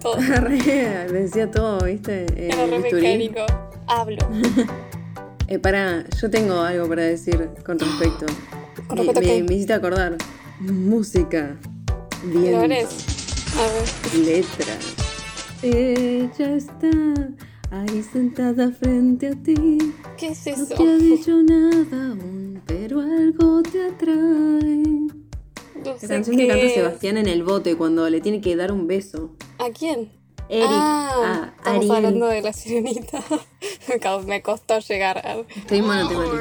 todo. Decía todo, ¿viste? Eh, Era re mecánico. Hablo. Eh, pará, yo tengo algo para decir con respecto. ¿Con Me- respecto a me, qué? me hiciste acordar. Música. Bien. A ver. Letras. Ella está ahí sentada frente a ti. ¿Qué es No eso? te ha dicho nada aún, pero algo te atrae. No La canción que canta es. Sebastián en el bote cuando le tiene que dar un beso. ¿A quién? Eric. ah, ah, estamos Ariel. hablando de la sirenita. Me co- Me costó llegar a... Estoy monotemático.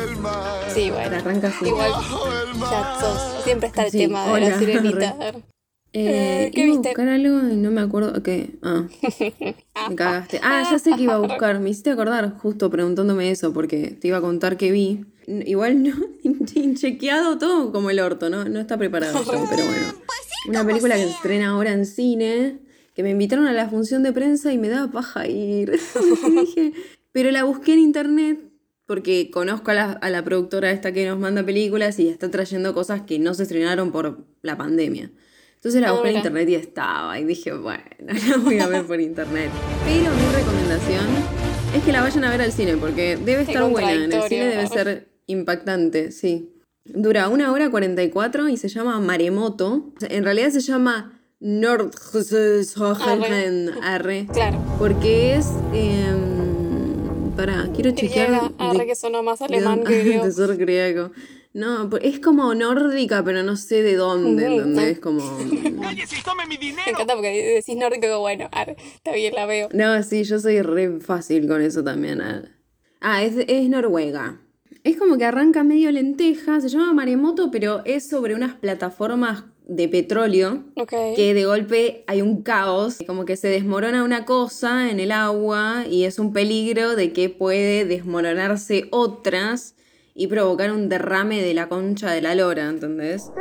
Sí, bueno. Arranca así. Igual, ya sos. Siempre está el Sí, tema de la sirenita. Eh, Eh, ¿qué iba a viste? buscar algo y no me acuerdo qué. Ah, me cagaste. Ah, ya sé que iba a buscar. Me hiciste acordar justo preguntándome eso porque te iba a contar que vi. Igual no, chequeado todo como el orto, ¿no? No está preparado esto, pero bueno. Una película que se estrena ahora en cine, que me invitaron a la función de prensa y me daba paja ir. Dije, pero la busqué en internet porque conozco a la, a la productora esta que nos manda películas y está trayendo cosas que no se estrenaron por la pandemia. Entonces la Ah, busqué en internet y estaba y dije, bueno, la voy a ver por internet. Pero mi recomendación es que la vayan a ver al cine porque debe estar buena. En el cine debe ser impactante, sí. Dura una hora 44 y se llama Maremoto. En realidad se llama Nordhöhen Arre. Claro. Porque es. Eh, pará, quiero chequear. Griega. Arre de- que sonó más alemán que griego. griego. No, es como nórdica, pero no sé de dónde, ¿entendés? Es como... ¡Cállese y tome mi Me dinero! encanta porque decís nórdico bueno, arre, está bien, la veo. No, sí, yo soy re fácil con eso también. ah. Ah, es, es Noruega. Es como que arranca medio lenteja, se llama Maremoto, pero es sobre unas plataformas de petróleo que de golpe hay un caos, como que se desmorona una cosa en el agua y es un peligro de que puede desmoronarse otras y provocar un derrame de la concha de la lora, ¿entendés?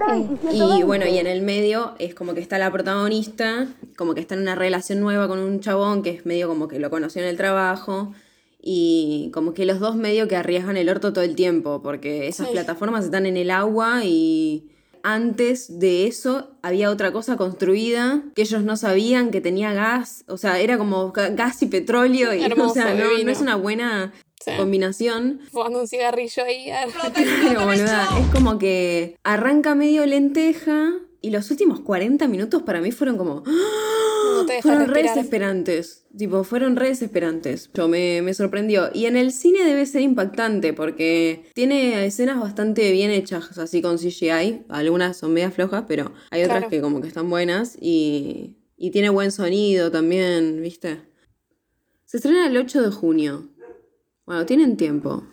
Y bueno, y en el medio es como que está la protagonista, como que está en una relación nueva con un chabón que es medio como que lo conoció en el trabajo. Y como que los dos medio que arriesgan el orto todo el tiempo, porque esas Sí. plataformas están en el agua y antes de eso había otra cosa construida que ellos no sabían que tenía gas, o sea, era como ga- gas y petróleo, y Hermoso, o sea, no, es una buena Sí. combinación. Fumando un cigarrillo ahí. arre. Pero boluda, es como que arranca medio lenteja y los últimos 40 minutos para mí fueron como... No te dejas Fueron re desesperantes. Tipo, fueron re desesperantes. Yo me, me sorprendió. Y en el cine debe ser impactante porque tiene escenas bastante bien hechas, así con CGI. Algunas son medias flojas, pero hay otras Claro. que como que están buenas. Y, y tiene buen sonido también, ¿viste? Se estrena el 8 de junio. Bueno, tienen tiempo.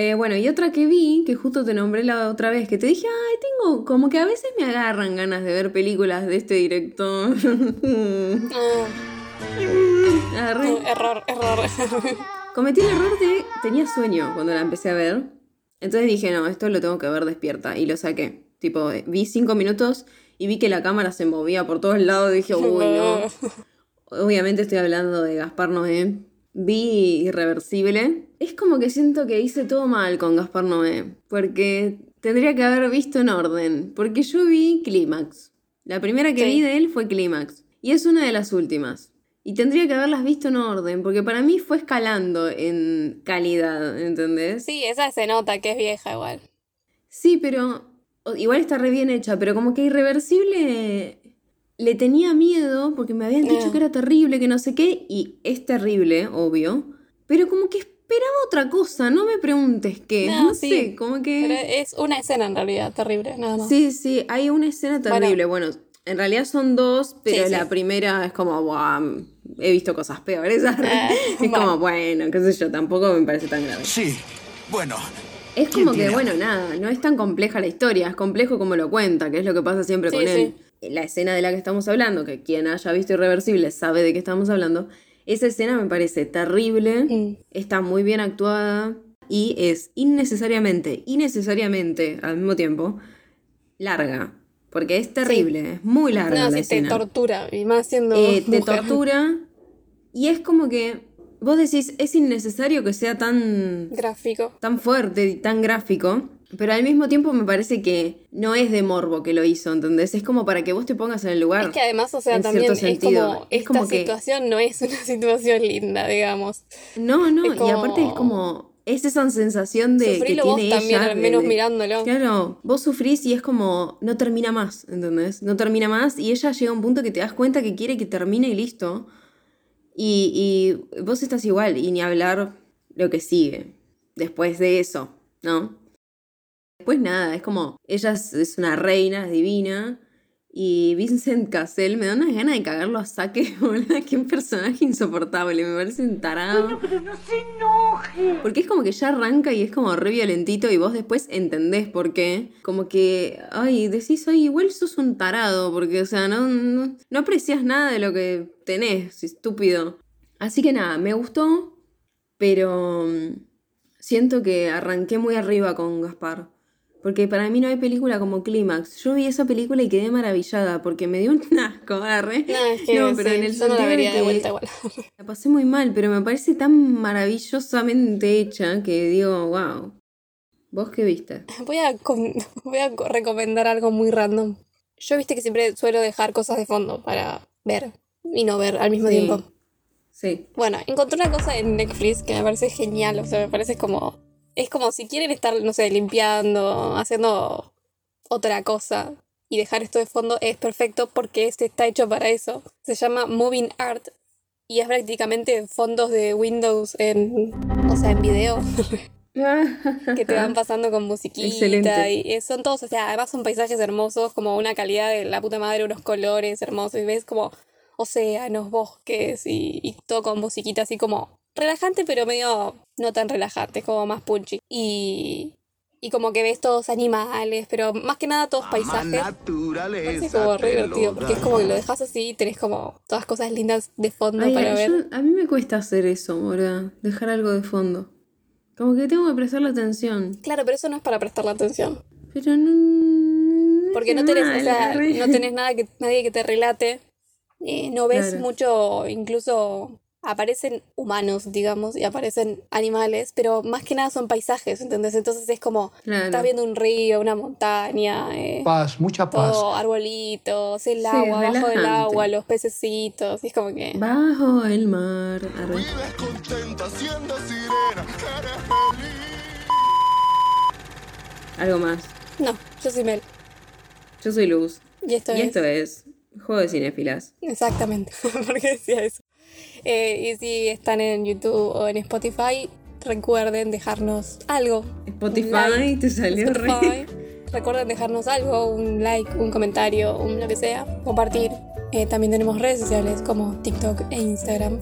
Eh, bueno, y otra que vi, que justo te nombré la otra vez, que te dije, ay, tengo como que a veces me agarran ganas de ver películas de este director. Ah, Arre. error, error. Cometí el error de. Tenía sueño cuando la empecé a ver. Entonces dije, no, esto lo tengo que ver despierta. Y lo saqué. Tipo, eh, vi cinco minutos y vi que la cámara se movía por todos lados. Dije, uy, no. Obviamente estoy hablando de Gaspar Noé. Vi Irreversible. Es como que siento que hice todo mal con Gaspar Noé. Porque tendría que haber visto en orden. Porque yo vi Clímax. La primera que Sí. vi de él fue Clímax. Y es una de las últimas. Y tendría que haberlas visto en orden. Porque para mí fue escalando en calidad. ¿Entendés? Sí, esa se nota que es vieja igual. Sí, pero igual está re bien hecha, pero como que irreversible le tenía miedo porque me habían dicho que era terrible, que no sé qué, y es terrible, obvio, pero como que esperaba otra cosa, no me preguntes qué, No, no, sí, sé, como que... Pero es una escena en realidad terrible, nada más. Sí, sí, hay una escena terrible, bueno, en realidad son dos, pero Sí, la sí. primera es como, "Buah, he visto cosas peores, Ah, es bueno. como, bueno, qué sé yo, tampoco me parece tan grave. Sí, bueno. Es ¿Quién como que, bueno, nada, no es tan compleja la historia, es complejo como lo cuenta, que es lo que pasa siempre Sí, con él. La escena de la que estamos hablando, que quien haya visto Irreversible sabe de qué estamos hablando, esa escena me parece terrible, está muy bien actuada y es innecesariamente, innecesariamente al mismo tiempo, larga. Porque es terrible, es muy larga No, la sí, te escena. tortura, y más siendo Eh, te tortura y es como que vos decís, es innecesario que sea tan Gráfico. tan fuerte y tan gráfico. Pero al mismo tiempo me parece que no es de morbo que lo hizo, ¿entendés? Es como para que vos te pongas en el lugar. Es que además, o sea, también es sentido. como, Es esta como que- situación no es una situación linda, digamos. No, no, y aparte es como-. Es esa sensación de que Sufrilo tiene vos también, al de- menos de- mirándolo. Claro, vos sufrís y es como. No termina más, ¿entendés? No termina más y ella llega a un punto que te das cuenta que quiere que termine y listo. Y, y vos estás igual, y ni hablar lo que sigue después de eso, ¿no? Después nada, es como. Ella es, es una reina, es divina. Y Vincent Cassel me da unas ganas de cagarlo a saque, boludo. Qué personaje insoportable, me parece un tarado. Porque es como que ya arranca y es como re violentito y vos después entendés por qué. Como que, ay, decís, ay, igual sos un tarado, porque, o sea, no, no, no aprecias nada de lo que tenés, estúpido. Así que nada, me gustó, pero mm, siento que arranqué muy arriba con Gaspar. Porque para mí no hay película como Clímax. Yo vi esa película y quedé maravillada porque me dio un asco, arre. No, es que No, pero sí, en el yo no la vería de vuelta igual. La pasé muy mal, pero me parece tan maravillosamente hecha que digo, wow. ¿Vos qué viste? Voy a, voy recomendar algo muy random. Yo viste que siempre suelo dejar cosas de fondo para ver y no ver al mismo Sí. tiempo. Sí. Bueno, encontré una cosa en Netflix que me parece genial, o sea, me parece como... Es como si quieren estar, no sé, limpiando, haciendo otra cosa y dejar esto de fondo, es perfecto porque este está hecho para eso. Se llama Moving Art y es prácticamente fondos de Windows en... O sea, en video. que te van pasando con musiquita Excelente. y son todos, o sea, además son paisajes hermosos, como una calidad de la puta madre, unos colores hermosos y ves como océanos, bosques y, y todo con musiquita así como relajante, pero medio no tan relajante, como más punchy. Y, y como que ves todos animales, pero más que nada todos paisajes. Parece naturaleza. como re divertido, porque es como que lo dejas así y tenés como todas cosas lindas de fondo Ay, para ver. yo- a mí me cuesta hacer eso, ¿verdad? Dejar algo de fondo. Como que tengo que prestarle atención. Claro, pero eso no es para prestarle atención. Pero no. Porque no tenés, o mal, sea, arre. no tenés nada que, nadie que te relate. eh, no ves Claro. mucho, incluso aparecen humanos, digamos, y aparecen animales, pero más que nada son paisajes, ¿entendés? Entonces es como, Claro. estás viendo un río, una montaña, eh, Paz, mucha paz. todo arbolitos, el Sí, agua, del relajante. agua, los pececitos, y es como que... Bajo el mar. arre. Vives contenta siendo sirena. Eres feliz. Algo más. No, yo soy Mel. Yo soy Luz. Y esto y es... esto es Juego de Cinefilas. Exactamente, porque decía eso. Eh, y si están en YouTube o en Spotify, recuerden dejarnos algo. Spotify, like. te salió re. Spotify. Recuerden dejarnos algo, un like, un comentario, un lo que sea, compartir. Eh, también tenemos redes sociales como TikTok e Instagram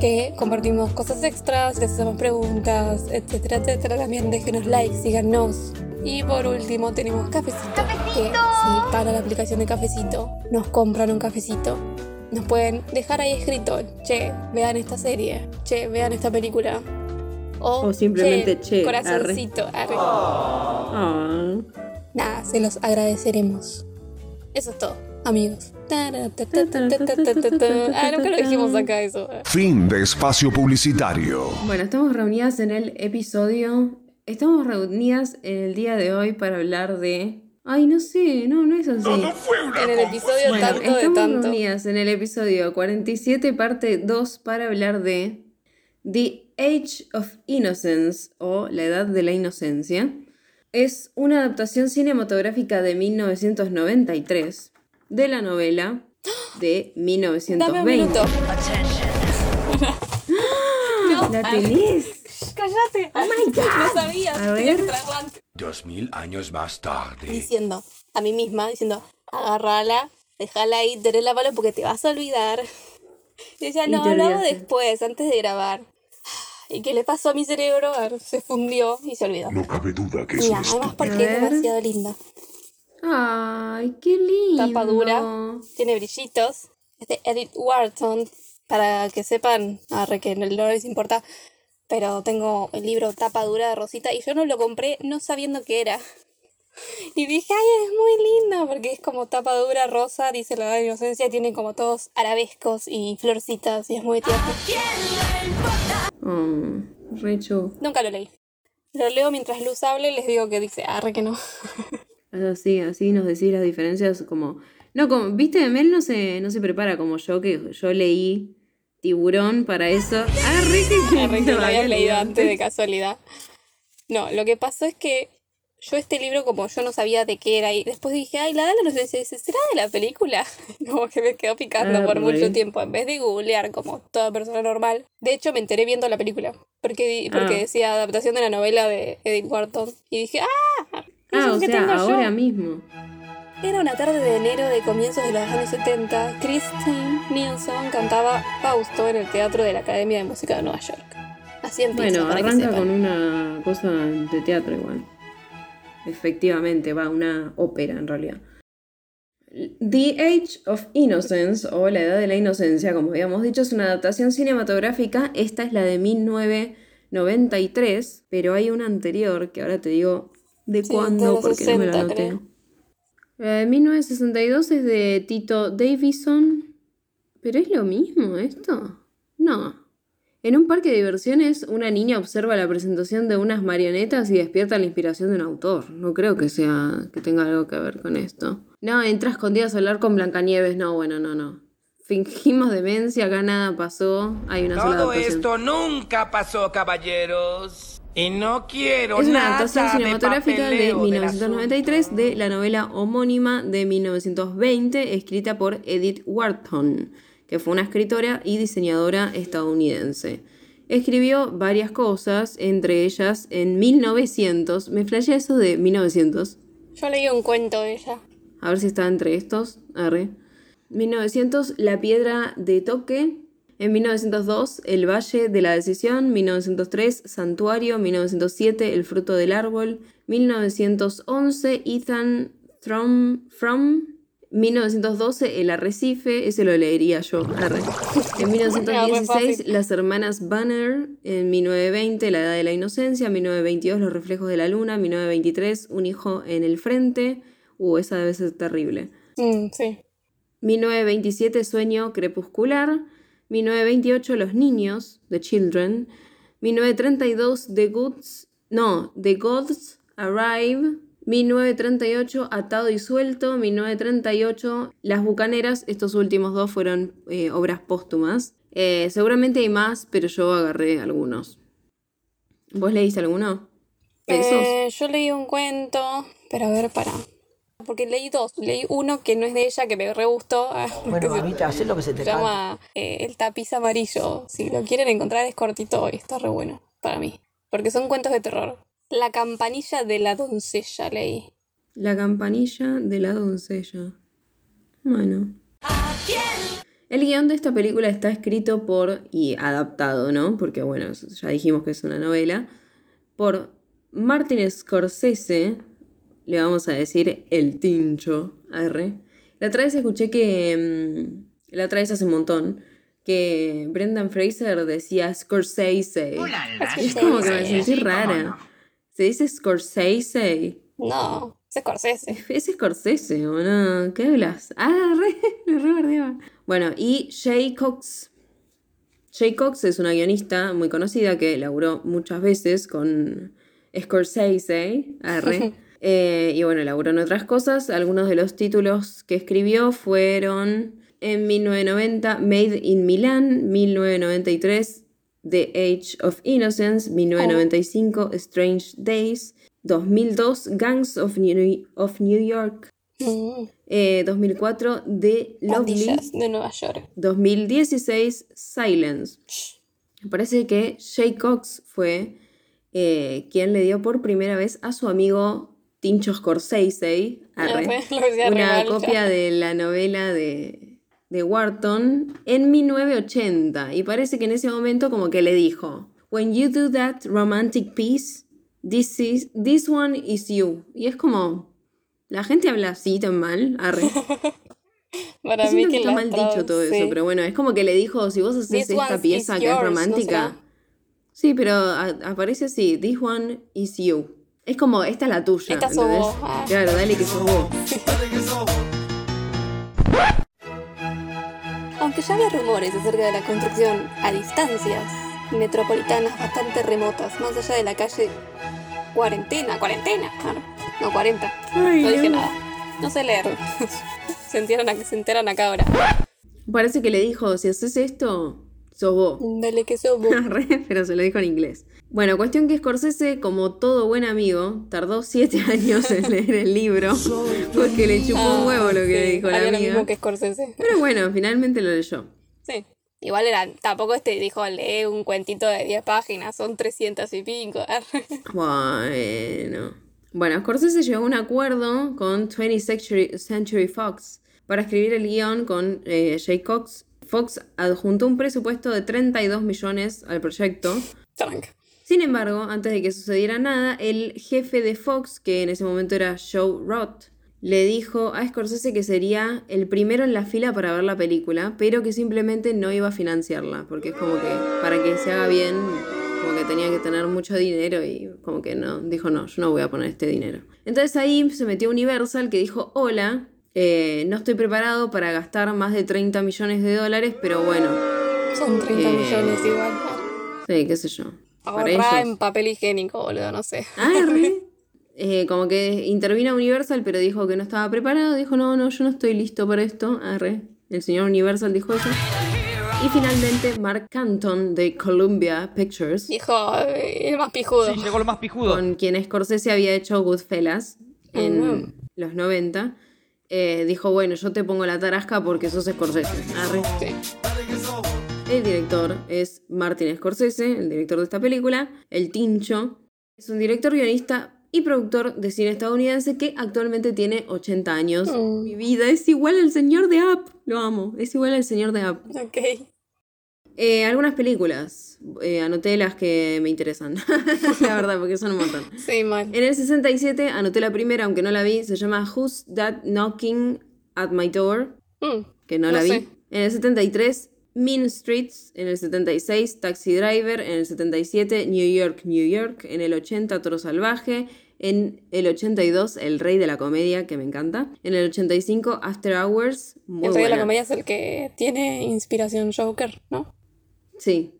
que compartimos cosas extras, les hacemos preguntas, etcétera, etcétera. También déjenos like, síganos. Y por último tenemos Cafecito, que si para la aplicación de Cafecito nos compran un cafecito, nos pueden dejar ahí escrito, che, vean esta serie, che, vean esta película. O, O simplemente, che, corazoncito, arre. Ah. Nada, se los agradeceremos. Eso es todo, amigos. Ah, nunca lo dijimos acá eso. Fin de espacio publicitario. Bueno, estamos reunidas en el episodio. Estamos reunidas en el día de hoy para hablar de. Ay, no sé, no, no es así. En el episodio Bueno, tanto de estamos tanto. reunidas en el episodio 47, parte 2, para hablar de The Age of Innocence o La Edad de la Inocencia. Es una adaptación cinematográfica de 1993 de la novela de Dame un 1920. minuto. no, ¿La tenés? Cállate. Oh my God. No sabía. A tenía ver. que traerla antes. Dos mil años más tarde. Diciendo a mí misma, diciendo, agárrala, déjala ahí, la palo porque te vas a olvidar. Y decía, Y no, lo hago después, antes de grabar. ¿Y qué le pasó a mi cerebro? A ver, Se fundió y se olvidó. No cabe duda que es Mira, un además porque es A demasiado linda. Ay, qué lindo. Tapa dura, tiene brillitos. Es de Edith Wharton, para que sepan, arre que no les importa, pero tengo el libro Tapa dura de Rosita y yo no lo compré no sabiendo qué era. Y dije, ay, es muy lindo, porque es como tapa dura, rosa, dice la edad de inocencia, tiene como todos arabescos y florcitas y es muy tierno. Oh, re chu. Nunca lo leí. Lo leo mientras Luz hable y les digo que dice, arre que no. Así, así nos decís las diferencias como... No, como, viste, Mel no se, no se prepara como yo, que yo leí Tiburón para eso. Ah, re que, que lo lo había leído antes de casualidad. No, lo que pasó es que yo este libro, como yo no sabía de qué era, y después dije, ay, la de la inocencia, dice, ¿será de la película? Como que me quedó picando Ah, por mucho tiempo, en vez de googlear como toda persona normal. De hecho, me enteré viendo la película, porque, porque Ah. decía adaptación de la novela de Edith Wharton. Y dije, ah, Ah, o sea, yo. ahora mismo. Era una tarde de enero de comienzos de los años 70. Christine Nielsen cantaba Fausto en el Teatro de la Academia de Música de Nueva York. Así empieza, Bueno, arranca con una cosa de teatro igual. Efectivamente, va, una ópera en realidad. The Age of Innocence, o La Edad de la Inocencia, como habíamos dicho, es una adaptación cinematográfica. Esta es la de 1993, pero hay una anterior que ahora te digo de Sí, cuándo, porque no me la 60 anoté. creo. De 1962 es de Tito Davison. ¿Pero es lo mismo esto? No. En un parque de diversiones, una niña observa la presentación de unas marionetas y despierta la inspiración de un autor. No creo que sea que tenga algo que ver con esto. No, entra escondidas a hablar con Blancanieves. No, bueno, no, no. Fingimos demencia, acá nada pasó. Hay una Todo esto nunca pasó, caballeros. Y no quiero Es una nada adaptación de cinematográfica de papeleo del 1993 asunto. de la novela homónima de 1920 escrita por Edith Wharton, que fue una escritora y diseñadora estadounidense. Escribió varias cosas, entre ellas en 1900, me flashea eso de 1900, Yo leí un cuento de ella. a ver si está entre estos, arre. 1900, La Piedra de Toque. En 1902, El Valle de la Decisión. 1903, Santuario. 1907, El Fruto del Árbol. 1911, Ethan From. From 1912, El Arrecife. Ese lo leería yo. arre. En Ah, re 1916, fácil. Las Hermanas Banner. En 1920, La Edad de la Inocencia. 1922, Los Reflejos de la Luna. 1923, Un Hijo en el Frente. Uh, esa debe ser terrible. Mm, sí. 1927 Sueño Crepuscular, 1928 Los Niños, The Children, 1932 The Goods, no, The Gods Arrive, 1938 Atado y Suelto, 1938 Las Bucaneras, estos últimos dos fueron eh, obras póstumas. Eh, seguramente hay más, pero yo agarré algunos. ¿Vos leíste alguno? Eh, yo leí un cuento, pero a ver, para. Porque leí dos. Leí uno que no es de ella, que me re gustó. ah, Bueno, se- mamita, haz lo que se te Se llama eh, El tapiz amarillo. Si lo quieren encontrar es cortito y está re bueno para mí. Porque son cuentos de terror. La campanilla de la doncella leí. La campanilla de la doncella. Bueno. El guion de esta película está escrito por, y adaptado, ¿no? Porque bueno, ya dijimos que es una novela, por Martin Scorsese, le vamos a decir el tincho, R. La otra vez escuché que, mm, la otra vez hace un montón, que Brendan Fraser decía Scorsese. Es como que me sentí rara. Se dice Scorsese. No, es Scorsese. Es Scorsese, ¿o no? ¿Qué hablas? Ah, re, lo re. Bueno, y Jay Cox. Jay Cox es una guionista muy conocida que laburó muchas veces con Scorsese. arre. Eh, y bueno, laburó en otras cosas. Algunos de los títulos que escribió fueron en 1990 Made in Milan, 1993 The Age of Innocence, 1995 Strange Days, 2002 Gangs of New, of New York, Mm, eh, 2004 The Lovely, de Nueva York. 2016 Silence. Me parece que Jay Cox fue eh, quien le dio por primera vez a su amigo Tincho Scorsese arre, Arre, lo decía re una copia de la novela de, de Wharton en 1980. Y parece que en ese momento como que le dijo, When you do that romantic piece, this, is, this one is you. Y es como, la gente habla así tan mal, arre. Para mí que que está mal dicho todo sí. eso, pero bueno, es como que le dijo, si vos haces esta pieza que es yours, ¿no romántica. Sí, pero a- aparece así, this one is you. Es como, esta es la tuya. Esta sos vos, ah. Claro, dale que sos vos. Aunque ya había rumores acerca de la construcción a distancias metropolitanas bastante remotas, más allá de la calle cuarentena, cuarentena. claro. No, 40. Ay, no dije no. nada. No sé leer. se, enteran, se enteran acá ahora. Parece que le dijo, si haces esto, sos vos. Dale que somos. Re, pero se lo dijo en inglés. Bueno, cuestión que Scorsese, como todo buen amigo, tardó siete años en leer el libro porque le chupó un huevo lo que Ah, Sí, dijo la haría lo amiga. mismo que Scorsese. Pero bueno, finalmente lo leyó. Sí. Igual era, tampoco este dijo, lee un cuentito de 10 páginas, son 300 y pico. Bueno. Bueno, Scorsese llegó a un acuerdo con 20th Century, Century Fox para escribir el guion con eh, Jay Cox. Fox adjuntó un presupuesto de 32 millones al proyecto. Tranca. Sin embargo, antes de que sucediera nada, el jefe de Fox, que en ese momento era Joe Roth, le dijo a Scorsese que sería el primero en la fila para ver la película, pero que simplemente no iba a financiarla, porque es como que para que se haga bien, como que tenía que tener mucho dinero y como que no, dijo no, yo no voy a poner este dinero. Entonces ahí se metió Universal que dijo, hola, eh, no estoy preparado para gastar más de 30 millones de dólares, pero bueno, Son 30 Eh, millones igual. sí, qué sé yo. Ahorra en papel higiénico, boludo, no sé. Ah, re. Eh, como que intervino Universal, pero dijo que no estaba preparado. Dijo, no, no, yo no estoy listo para esto. Arre. El señor Universal dijo eso. Y finalmente, Mark Canton de Columbia Pictures, Dijo, "Ay, el más pijudo. Sí, llegó lo más pijudo. con quien Scorsese había hecho Goodfellas en los 90, eh, dijo, bueno, yo te pongo la tarasca porque sos Scorsese. Arre. Sí. El director es Martin Scorsese, el director de esta película, El Tincho. Es un director, guionista y productor de cine estadounidense que actualmente tiene 80 años. Mm. Mi vida es igual al señor de App. Lo amo. Es igual al señor de App. Ok. Eh, algunas películas. Eh, anoté las que me interesan. la verdad, porque son un montón. Sí, mal. En el 67 anoté la primera, aunque no la vi. Se llama Who's That Knocking at My Door? Mm, que no, No la vi. sé. En el 73, Mean Streets. En el 76, Taxi Driver. En el 77, New York, New York. En el 80, Toro Salvaje. En el 82, El Rey de la Comedia, que me encanta. En el 85, After Hours. Muy el rey de la buena. comedia es el que tiene inspiración Joker, ¿no? Sí.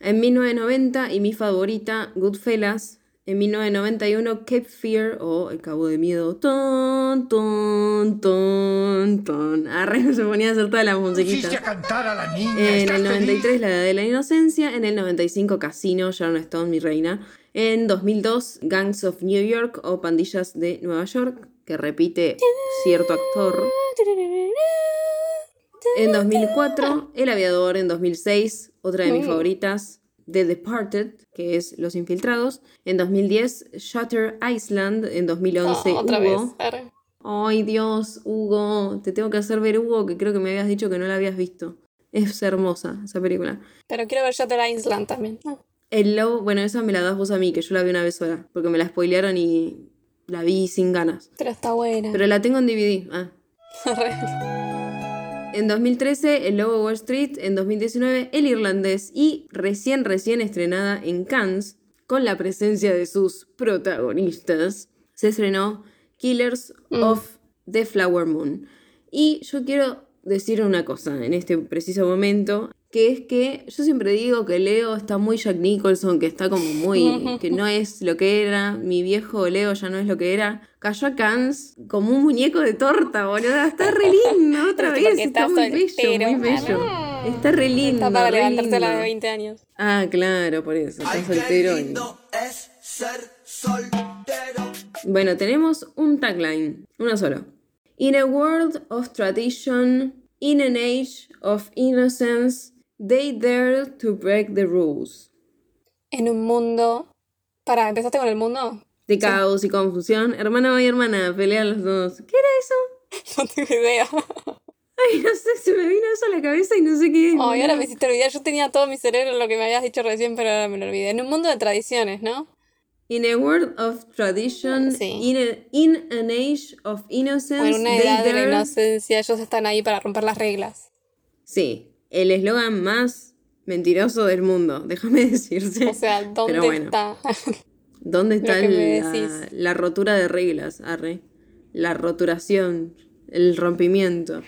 En 1990, y mi favorita, Goodfellas. En 1991, Cape Fear o El Cabo de Miedo. Ton, ton, ton, ton. Arre, se ponía a hacer toda la musiquita. Hiciste cantar a la niña. En ¿estás el 93 feliz? La Edad de la Inocencia, en el 95 Casino, Sharon Stone, mi reina. En 2002 Gangs of New York o Pandillas de Nueva York, que repite cierto actor. En 2004 El Aviador, en 2006 otra de mis favoritas, The Departed, que es Los Infiltrados. En 2010 Shutter Island, en 2011 Ah, otra Hugo. vez. Ay Dios, Hugo, te tengo que hacer ver Hugo, que creo que me habías dicho que no la habías visto. Es hermosa esa película. Pero quiero ver Shutter Island también. El lobo, bueno, esa me la das vos a mí, que yo la vi una vez sola, porque me la spoilearon y la vi sin ganas. Pero está buena. Pero la tengo en DVD. Ah. En 2013, El Lobo Wall Street. En 2019, El Irlandés. Y recién, recién estrenada en Cannes, con la presencia de sus protagonistas, se estrenó Killers Mm. of the Flower Moon. Y yo quiero decir una cosa en este preciso momento, que es que yo siempre digo que Leo está muy Jack Nicholson, que está como muy, que no es lo que era, mi viejo Leo ya no es lo que era. Cayó a Cannes como un muñeco de torta, boludo. Está re lindo otra vez, está, está muy bello, muy bello. Está re lindo. Está para levantarse a la de lindo. 20 años. Ah, claro, por eso, está soltero. y- es ser soltero. Bueno, tenemos un tagline, uno solo. In a world of tradition, in an age of innocence, they dare to break the rules. En un mundo. Para, ¿empezaste con el mundo? De caos y confusión, hermana y hermana, pelean los dos. ¿Qué era eso? No tengo idea. Ay, no sé, se me vino eso a la cabeza y no sé qué es. Ay, ahora boludo. me hiciste olvidar. Yo tenía todo mi cerebro en lo que me habías dicho recién, pero ahora me lo olvidé. En un mundo de tradiciones, ¿no? In a world of tradition, Sí. in, a- in an age of innocence, O en una they edad de la inocencia, ellos están ahí para romper las reglas. Sí, el eslogan más mentiroso del mundo, déjame decirte. O sea, ¿dónde bueno. está? ¿Dónde está la, decís. la rotura de reglas, arre? La roturación, el rompimiento,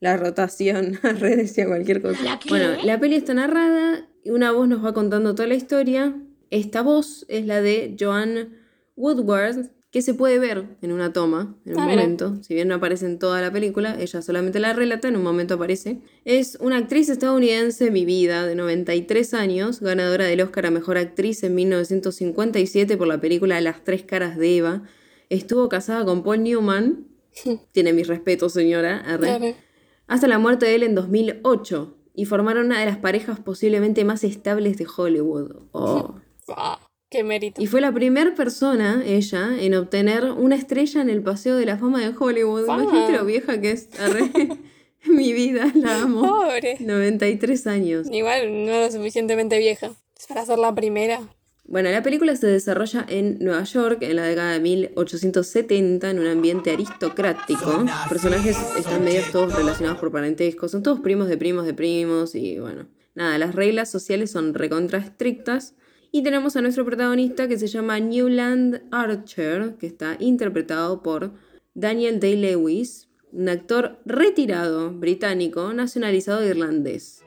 la rotación, arre decía cualquier cosa. Bueno, la peli está narrada y una voz nos va contando toda la historia. Esta voz es la de Joan Woodward, que se puede ver en una toma, en un Ah, mira. momento. Si bien no aparece en toda la película, ella solamente la relata, en un momento aparece. Es una actriz estadounidense vivida de 93 años, ganadora del Oscar a Mejor Actriz en 1957 por la película Las Tres Caras de Eva. Estuvo casada con Paul Newman. Tiene mis respetos, señora. arre. Hasta la muerte de él en 2008. Y formaron una de las parejas posiblemente más estables de Hollywood. Oh. Qué mérito. Y fue la primera persona, ella, en obtener una estrella en el Paseo de la Fama de Hollywood. Fama. Imagínate lo vieja que es. Mi vida, la amo. Pobre. 93 años. Igual no lo suficientemente vieja. Para ser la primera. Bueno, la película se desarrolla en Nueva York en la década de 1870 en un ambiente aristocrático. Los personajes están medio todos relacionados por parentesco, son todos primos de primos de primos y bueno, nada, las reglas sociales son recontra estrictas. Y tenemos a nuestro protagonista que se llama Newland Archer, que está interpretado por Daniel Day-Lewis, un actor retirado británico nacionalizado irlandés.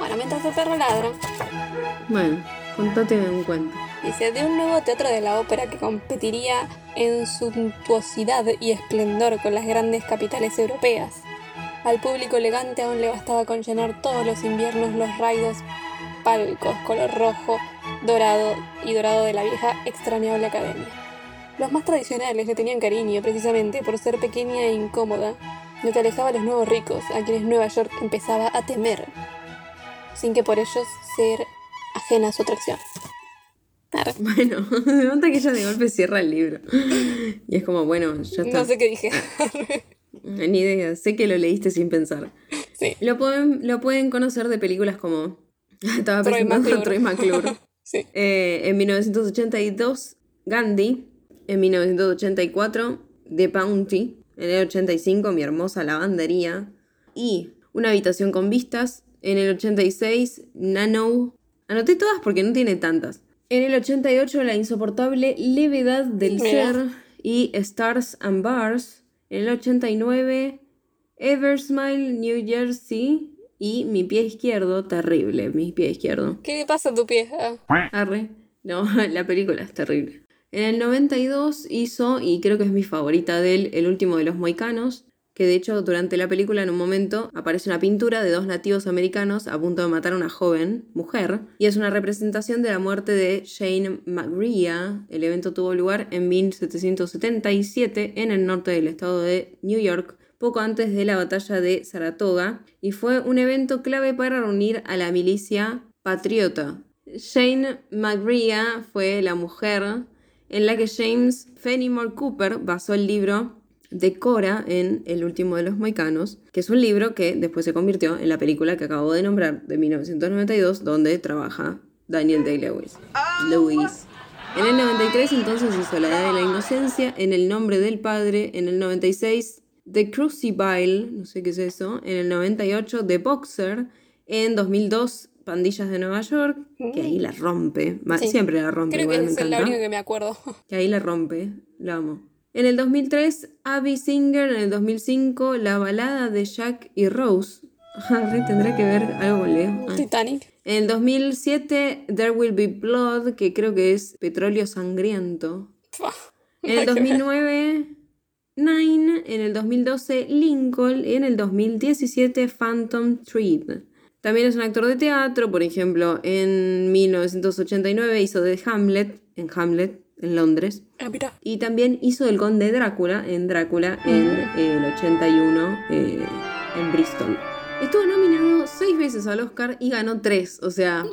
Bueno, mientras el perro ladra, Bueno, contate un cuento. dice de un nuevo teatro de la ópera que competiría en suntuosidad y esplendor con las grandes capitales europeas. Al público elegante aún le bastaba con llenar todos los inviernos los raidos palcos color rojo, dorado y dorado de la vieja extrañable academia. Los más tradicionales le tenían cariño precisamente por ser pequeña e incómoda, lo que alejaba a los nuevos ricos, a quienes Nueva York empezaba a temer, sin que por ellos ser ajena a su atracción. Arre. Bueno, me nota que ella de golpe cierra el libro. Y es como, bueno, ya está. No sé qué dije. Ni idea, sé que lo leíste sin pensar. sí, Lo pueden, lo pueden conocer de películas como. Estaba Troy McClure. Troy McClure. sí. Eh, en 1982, Gandhi. En 1984, The Bounty. En el 85, Mi hermosa lavandería. Y Una habitación con vistas. En el 86, Nano. Anoté todas porque no tiene tantas. En el 88, La insoportable levedad del Mira. ser. Y Stars and Bars. En el 89, Eversmile, New Jersey. Y Mi pie izquierdo, terrible, mi pie izquierdo. ¿Qué le pasa a tu pie? Ah, Arre. No, la película es terrible. En el 92 hizo, y creo que es mi favorita de él, El último de los moicanos, que de hecho durante la película en un momento aparece una pintura de dos nativos americanos a punto de matar a una joven mujer, y es una representación de la muerte de Shane McGrea. El evento tuvo lugar en 1777 en el norte del estado de New York, poco antes de la batalla de Saratoga, y fue un evento clave para reunir a la milicia patriota. Jane McGrea fue la mujer en la que James Fenimore Cooper basó el libro de Cora en El último de los moicanos, que es un libro que después se convirtió en la película que acabo de nombrar de 1992, donde trabaja Daniel Day-Lewis. Lewis. En el 93 entonces hizo La Edad de la Inocencia, en El Nombre del Padre, en el 96 The Crucible, no sé qué es eso, en el 98 The Boxer, en 2002 Pandillas de Nueva York, que ahí la rompe, Sí. siempre la rompe, creo que me es la encanta. única que me acuerdo. Que ahí la rompe, la amo. En el 2003, Abby Singer, en el 2005, La balada de Jack y Rose. Tendrá que ver algo con Leo. Ah. Titanic. En el 2007, There Will Be Blood, que creo que es Petróleo Sangriento. En el 2009, Nine. En el 2012, Lincoln. Y en el 2017, Phantom Thread. También es un actor de teatro, por ejemplo, en 1989 hizo de Hamlet, en Hamlet, en Londres. Ah. Y también hizo el conde Drácula en Drácula en eh, el 81 eh, en Bristol. Estuvo nominado seis veces al Oscar y ganó tres, o sea...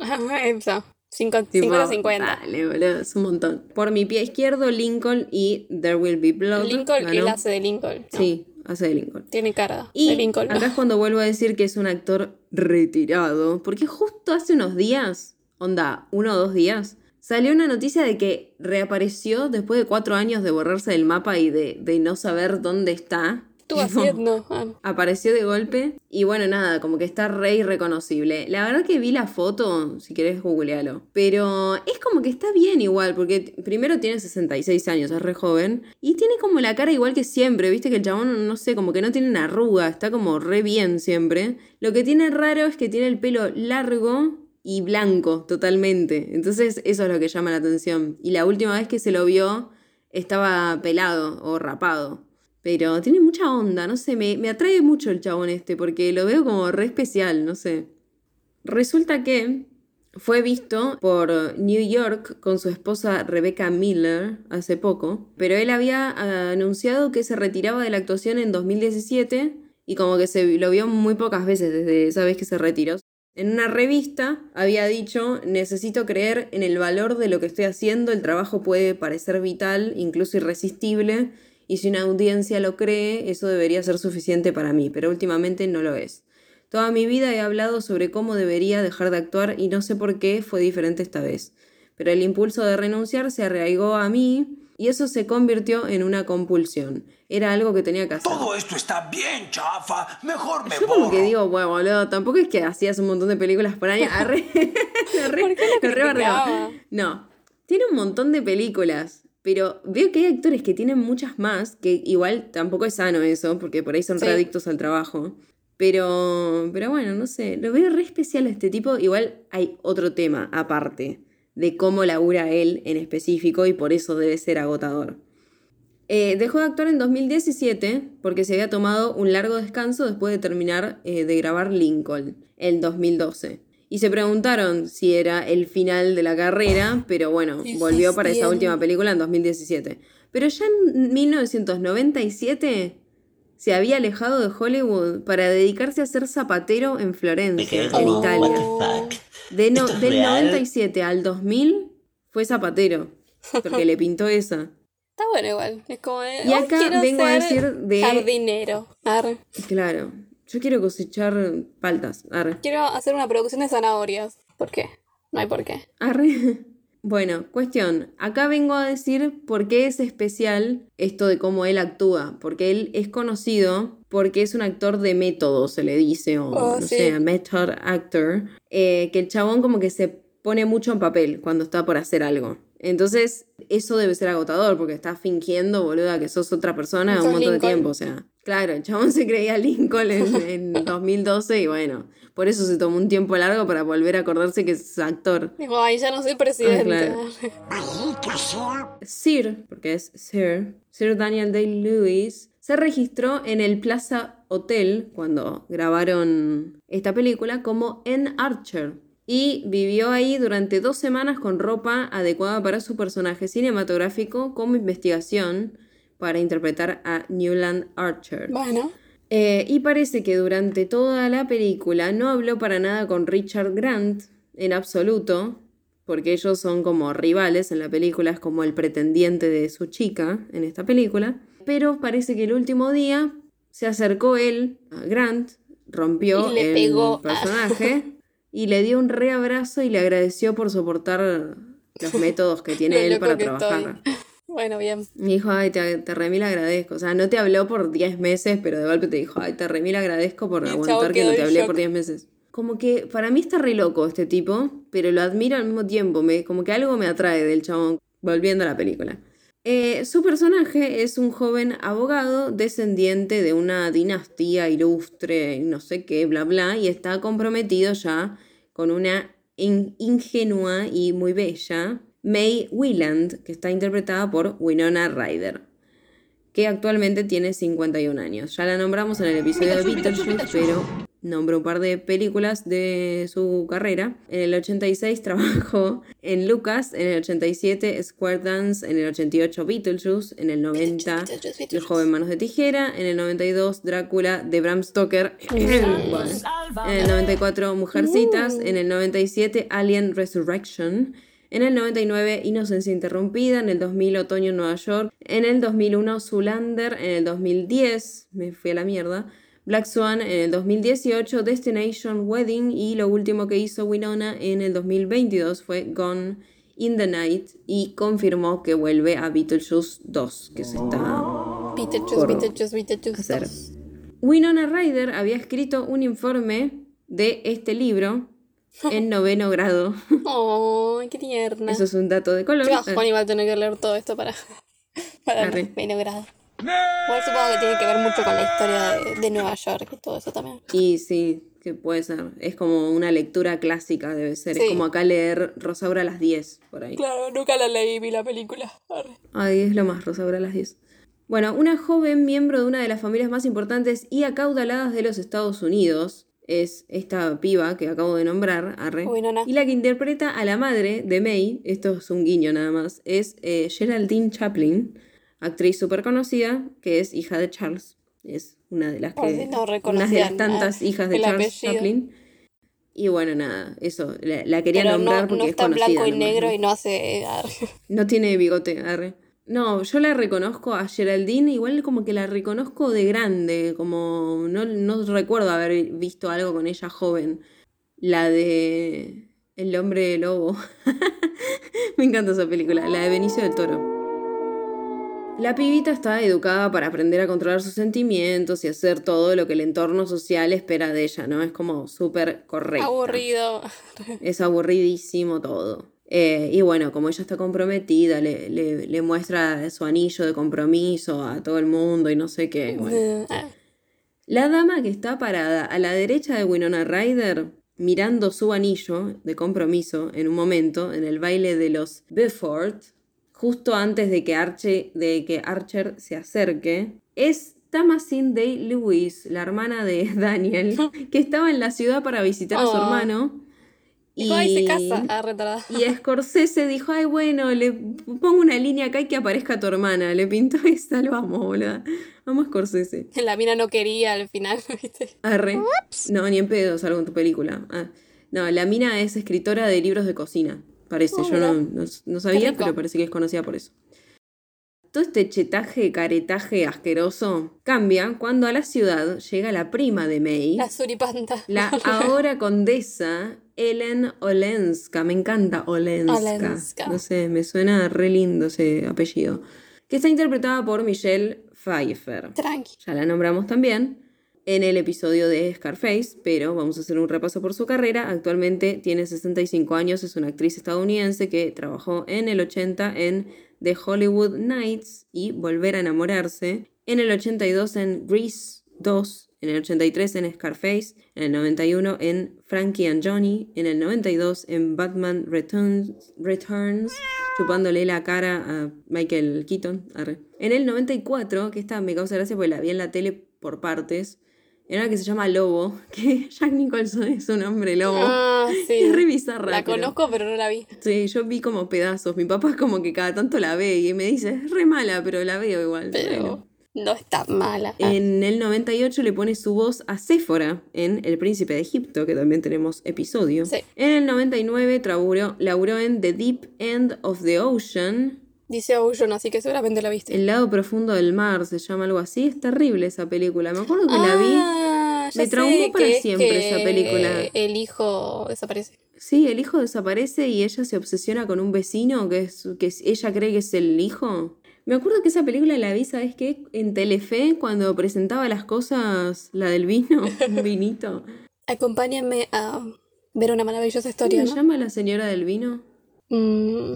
Eso. Cinco- tipo, 50 50. Dale, boludo, es un montón. Por mi pie izquierdo, Lincoln y There Will Be Blood. Lincoln, ganó. él hace de Lincoln. ¿no? Sí, hace de Lincoln. Tiene cara Y de Lincoln. acá es cuando vuelvo a decir que es un actor retirado, porque justo hace unos días, onda, uno o dos días, salió una noticia de que reapareció después de cuatro años de borrarse del mapa y de, de no saber dónde está. Estuvo Tipo, haciendo. Ah, Apareció de golpe y bueno, nada, como que está re irreconocible. La verdad que vi la foto, si querés googlealo. Pero es como que está bien igual, porque primero tiene 66 años, es re joven. Y tiene como la cara igual que siempre, viste que el chabón, no sé, como que no tiene una arruga, está como re bien siempre. Lo que tiene raro es que tiene el pelo largo y blanco totalmente. Entonces eso es lo que llama la atención. Y la última vez que se lo vio estaba pelado o rapado. Pero tiene mucha onda, no sé, me, me atrae mucho el chabón este porque lo veo como re especial, no sé. Resulta que fue visto por New York con su esposa Rebecca Miller hace poco, pero él había anunciado que se retiraba de la actuación en 2017 y como que se lo vio muy pocas veces desde esa vez que se retiró. En una revista había dicho, necesito creer en el valor de lo que estoy haciendo, el trabajo puede parecer vital, incluso irresistible, y si una audiencia lo cree, eso debería ser suficiente para mí, pero últimamente no lo es. Toda mi vida he hablado sobre cómo debería dejar de actuar y no sé por qué fue diferente esta vez. Pero el impulso de renunciar se arraigó a mí y eso se convirtió en una compulsión. Era algo que tenía que hacer. Todo esto está bien, chafa. Mejor me Yo como que digo, bueno, boludo, tampoco es que hacías un montón de películas por año. Arre, arre, ¿Por qué lo? No, tiene un montón de películas, pero veo que hay actores que tienen muchas más, que igual tampoco es sano eso, porque por ahí son Sí. re adictos al trabajo. Pero, pero bueno, no sé, lo veo re especial a este tipo. Igual hay otro tema aparte de cómo labura él en específico y por eso debe ser agotador. Eh, dejó de actuar en 2017 porque se había tomado un largo descanso después de terminar eh, de grabar Lincoln en 2012. Y se preguntaron si era el final de la carrera, pero bueno, volvió para esa última película en 2017. Pero ya en 1997 se había alejado de Hollywood para dedicarse a ser zapatero en Florencia, en Italia. De no- ¿Esto es del real? 97 al 2000 fue zapatero, porque le pintó esa. Está bueno igual. Es como de, Y "Hoy acá vengo a decir de- Jardinero. Arre. Claro. Yo quiero cosechar paltas. Arre. Quiero hacer una producción de zanahorias. ¿Por qué? No hay por qué. Arre. Bueno, cuestión. Acá vengo a decir por qué es especial esto de cómo él actúa. Porque él es conocido porque es un actor de método, se le dice, o Oh, no sí. sé, method actor. eh, que el chabón como que se pone mucho en papel cuando está por hacer algo. Entonces, eso debe ser agotador porque estás fingiendo, boluda, que sos otra persona un montón de tiempo. O sea, claro, el chabón se creía Lincoln en, en 2012 y bueno, por eso se tomó un tiempo largo para volver a acordarse que es actor. Digo, ay, ya no soy presidente. Ah, claro. Sir, porque es Sir, Sir Daniel Day-Lewis, se registró en el Plaza Hotel cuando grabaron esta película como en Archer. Y vivió ahí durante dos semanas con ropa adecuada para su personaje cinematográfico como investigación para interpretar a Newland Archer. Bueno, Eh, y parece que durante toda la película no habló para nada con Richard Grant en absoluto, porque ellos son como rivales en la película, es como el pretendiente de su chica en esta película. Pero parece que el último día se acercó él a Grant, rompió Y le el pegó. personaje y le dio un reabrazo y le agradeció por soportar los métodos que tiene él para trabajar. estoy. Bueno, bien. Me dijo, ay, te, te remil agradezco. O sea, no te habló por 10 meses, pero de golpe te dijo, ay, te remil agradezco por el aguantar que no te hablé shock. por 10 meses. Como que para mí está re loco este tipo, pero lo admiro al mismo tiempo. Me, como que algo me atrae del chabón, volviendo a la película. Eh, su personaje es un joven abogado descendiente de una dinastía ilustre, no sé qué, bla, bla, y está comprometido ya con una in- ingenua y muy bella May Wieland, que está interpretada por Winona Ryder, que actualmente tiene 51 años. Ya la nombramos en el episodio de Beetlejuice, pero nombró un par de películas de su carrera. En el 86 trabajó en Lucas, en el 87 Square Dance, en el 88 Beetlejuice, en el 90 El joven manos de tijera, en el 92 Drácula de Bram Stoker, en el 94 Mujercitas, en el 97 Alien Resurrection, en el 99 Inocencia Interrumpida, en el 2000 Otoño en Nueva York, en el 2001 Zulander, en el 2010, me fui a la mierda, Black Swan en el 2018, Destination Wedding y lo último que hizo Winona en el 2022 fue Gone in the Night y confirmó que vuelve a Beetlejuice 2, que se está Beetlejuice, Por Beetlejuice, Beetlejuice. hacer. dos. Winona Ryder había escrito un informe de este libro en noveno grado. Ay, qué tierna. Eso es un dato de color. Qué bajón igual tener que leer todo esto para, el medio grado. Igual supongo que tiene que ver mucho con la historia de, de Nueva York y todo eso también. Y sí, que puede ser. Es como una lectura clásica, debe ser. Es Sí. como acá leer Rosaura a las 10, por ahí. Claro, nunca la leí, vi la película. Arre. Ay, es lo más, Rosaura a las 10. Bueno, una joven miembro de una de las familias más importantes y acaudaladas de los Estados Unidos es esta piba que acabo de nombrar, Arre. Y la que interpreta a la madre de May, esto es un guiño nada más, es eh, Geraldine Chaplin, actriz súper conocida, que es hija de Charles. Es una de las que. no una de las tantas ah, hijas de Charles apellido. Chaplin. Y bueno, nada, eso, la, la quería Pero nombrar no, porque no es está en conocida blanco y nomás, negro ¿no? y no hace. arre. No tiene bigote, arre. No, yo la reconozco a Geraldine, igual como que la reconozco de grande, como no, no recuerdo haber visto algo con ella joven. La de El hombre lobo. Me encanta esa película, la de Benicio del Toro. La pibita está educada para aprender a controlar sus sentimientos y hacer todo lo que el entorno social espera de ella, ¿no? Es como súper correcta. Aburrido. Es aburridísimo todo. Eh, y bueno, como ella está comprometida, le, le- le muestra su anillo de compromiso a todo el mundo y no sé qué. bueno. Ah, La dama que está parada a la derecha de Winona Ryder, mirando su anillo de compromiso en un momento, en el baile de los Beaufort, justo antes de que, de que Archer se acerque, es Tamasin Day Lewis, la hermana de Daniel, que estaba en la ciudad para visitar a su Oh. hermano. Dijo, ay, se casa. Ah. Y Scorsese dijo, ay, bueno, le pongo una línea acá y que aparezca tu hermana. Le pintó esta, lo amo, boludo. Amo a Scorsese. La mina no quería al final, ¿viste? Arre. No, ni en pedo salgo en tu película. Ah. No, la mina es escritora de libros de cocina. Parece, Oh, yo no, no- no sabía, pero parece que es conocida por eso. Todo este chetaje, caretaje asqueroso cambia cuando a la ciudad llega la prima de May, La suripanta. la ahora condesa Ellen Olenska. Me encanta Olenska. Olenska. No sé, me suena re lindo ese apellido. Que está interpretada por Michelle Pfeiffer. Tranqui. Ya la nombramos también en el episodio de Scarface, pero vamos a hacer un repaso por su carrera. Actualmente tiene 65 años, es una actriz estadounidense que trabajó en el 80 en The Hollywood Nights y Volver a enamorarse, en el 82 en Grease 2, en el 83 en Scarface, en el 91 en Frankie and Johnny, en el 92 en Batman Returns, chupándole la cara a Michael Keaton. En el 94, que esta me causa gracia porque la vi en la tele por partes, en una que se llama Lobo, que Jack Nicholson es un hombre lobo. Ah, sí. Es re bizarra. La pero- conozco, pero no la vi. Sí, yo vi como pedazos. Mi papá es como que cada tanto la ve y me dice, es re mala, pero la veo igual. Pero Bueno. no está mala. En el 98 le pone su voz a Séfora en El Príncipe de Egipto, que también tenemos episodio. Sí. En el 99 traburó- laburó en The Deep End of the Ocean, Dice Ocean, así que seguramente la viste. El lado profundo del mar, se llama algo así. Es terrible esa película. Me acuerdo que la vi. Ah, Me traumó para es siempre que esa película. El hijo desaparece. Sí, el hijo desaparece y ella se obsesiona con un vecino que, es, que ella cree que es el hijo. Me acuerdo que esa película la vi, ¿sabes qué? En Telefe, cuando presentaba las cosas, la del vino, un vinito. Acompáñame a ver una maravillosa ¿Cómo historia, se ¿no? llama la señora del vino? Mm,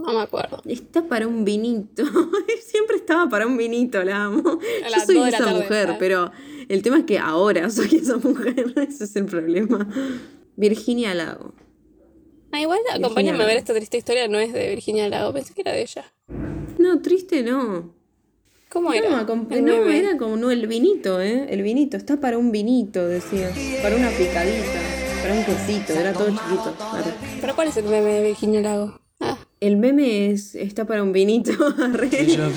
no me acuerdo. Está para un vinito. Siempre estaba para un vinito, la amo. Yo soy esa tarde, mujer, pero el tema es que ahora soy esa mujer. Ese es el problema. Virginia Lago. Ah, igual acompáñame a ver esta triste historia, no es de Virginia Lago, pensé que era de ella. No, triste no. ¿Cómo No, era? no, era como no, el vinito, ¿eh? El vinito, está para un vinito, decía. Para una picadita, para un quesito, era todo chiquito. ¿Pero cuál es el meme de Virginia Lago? El meme es, está para un vinito, arre.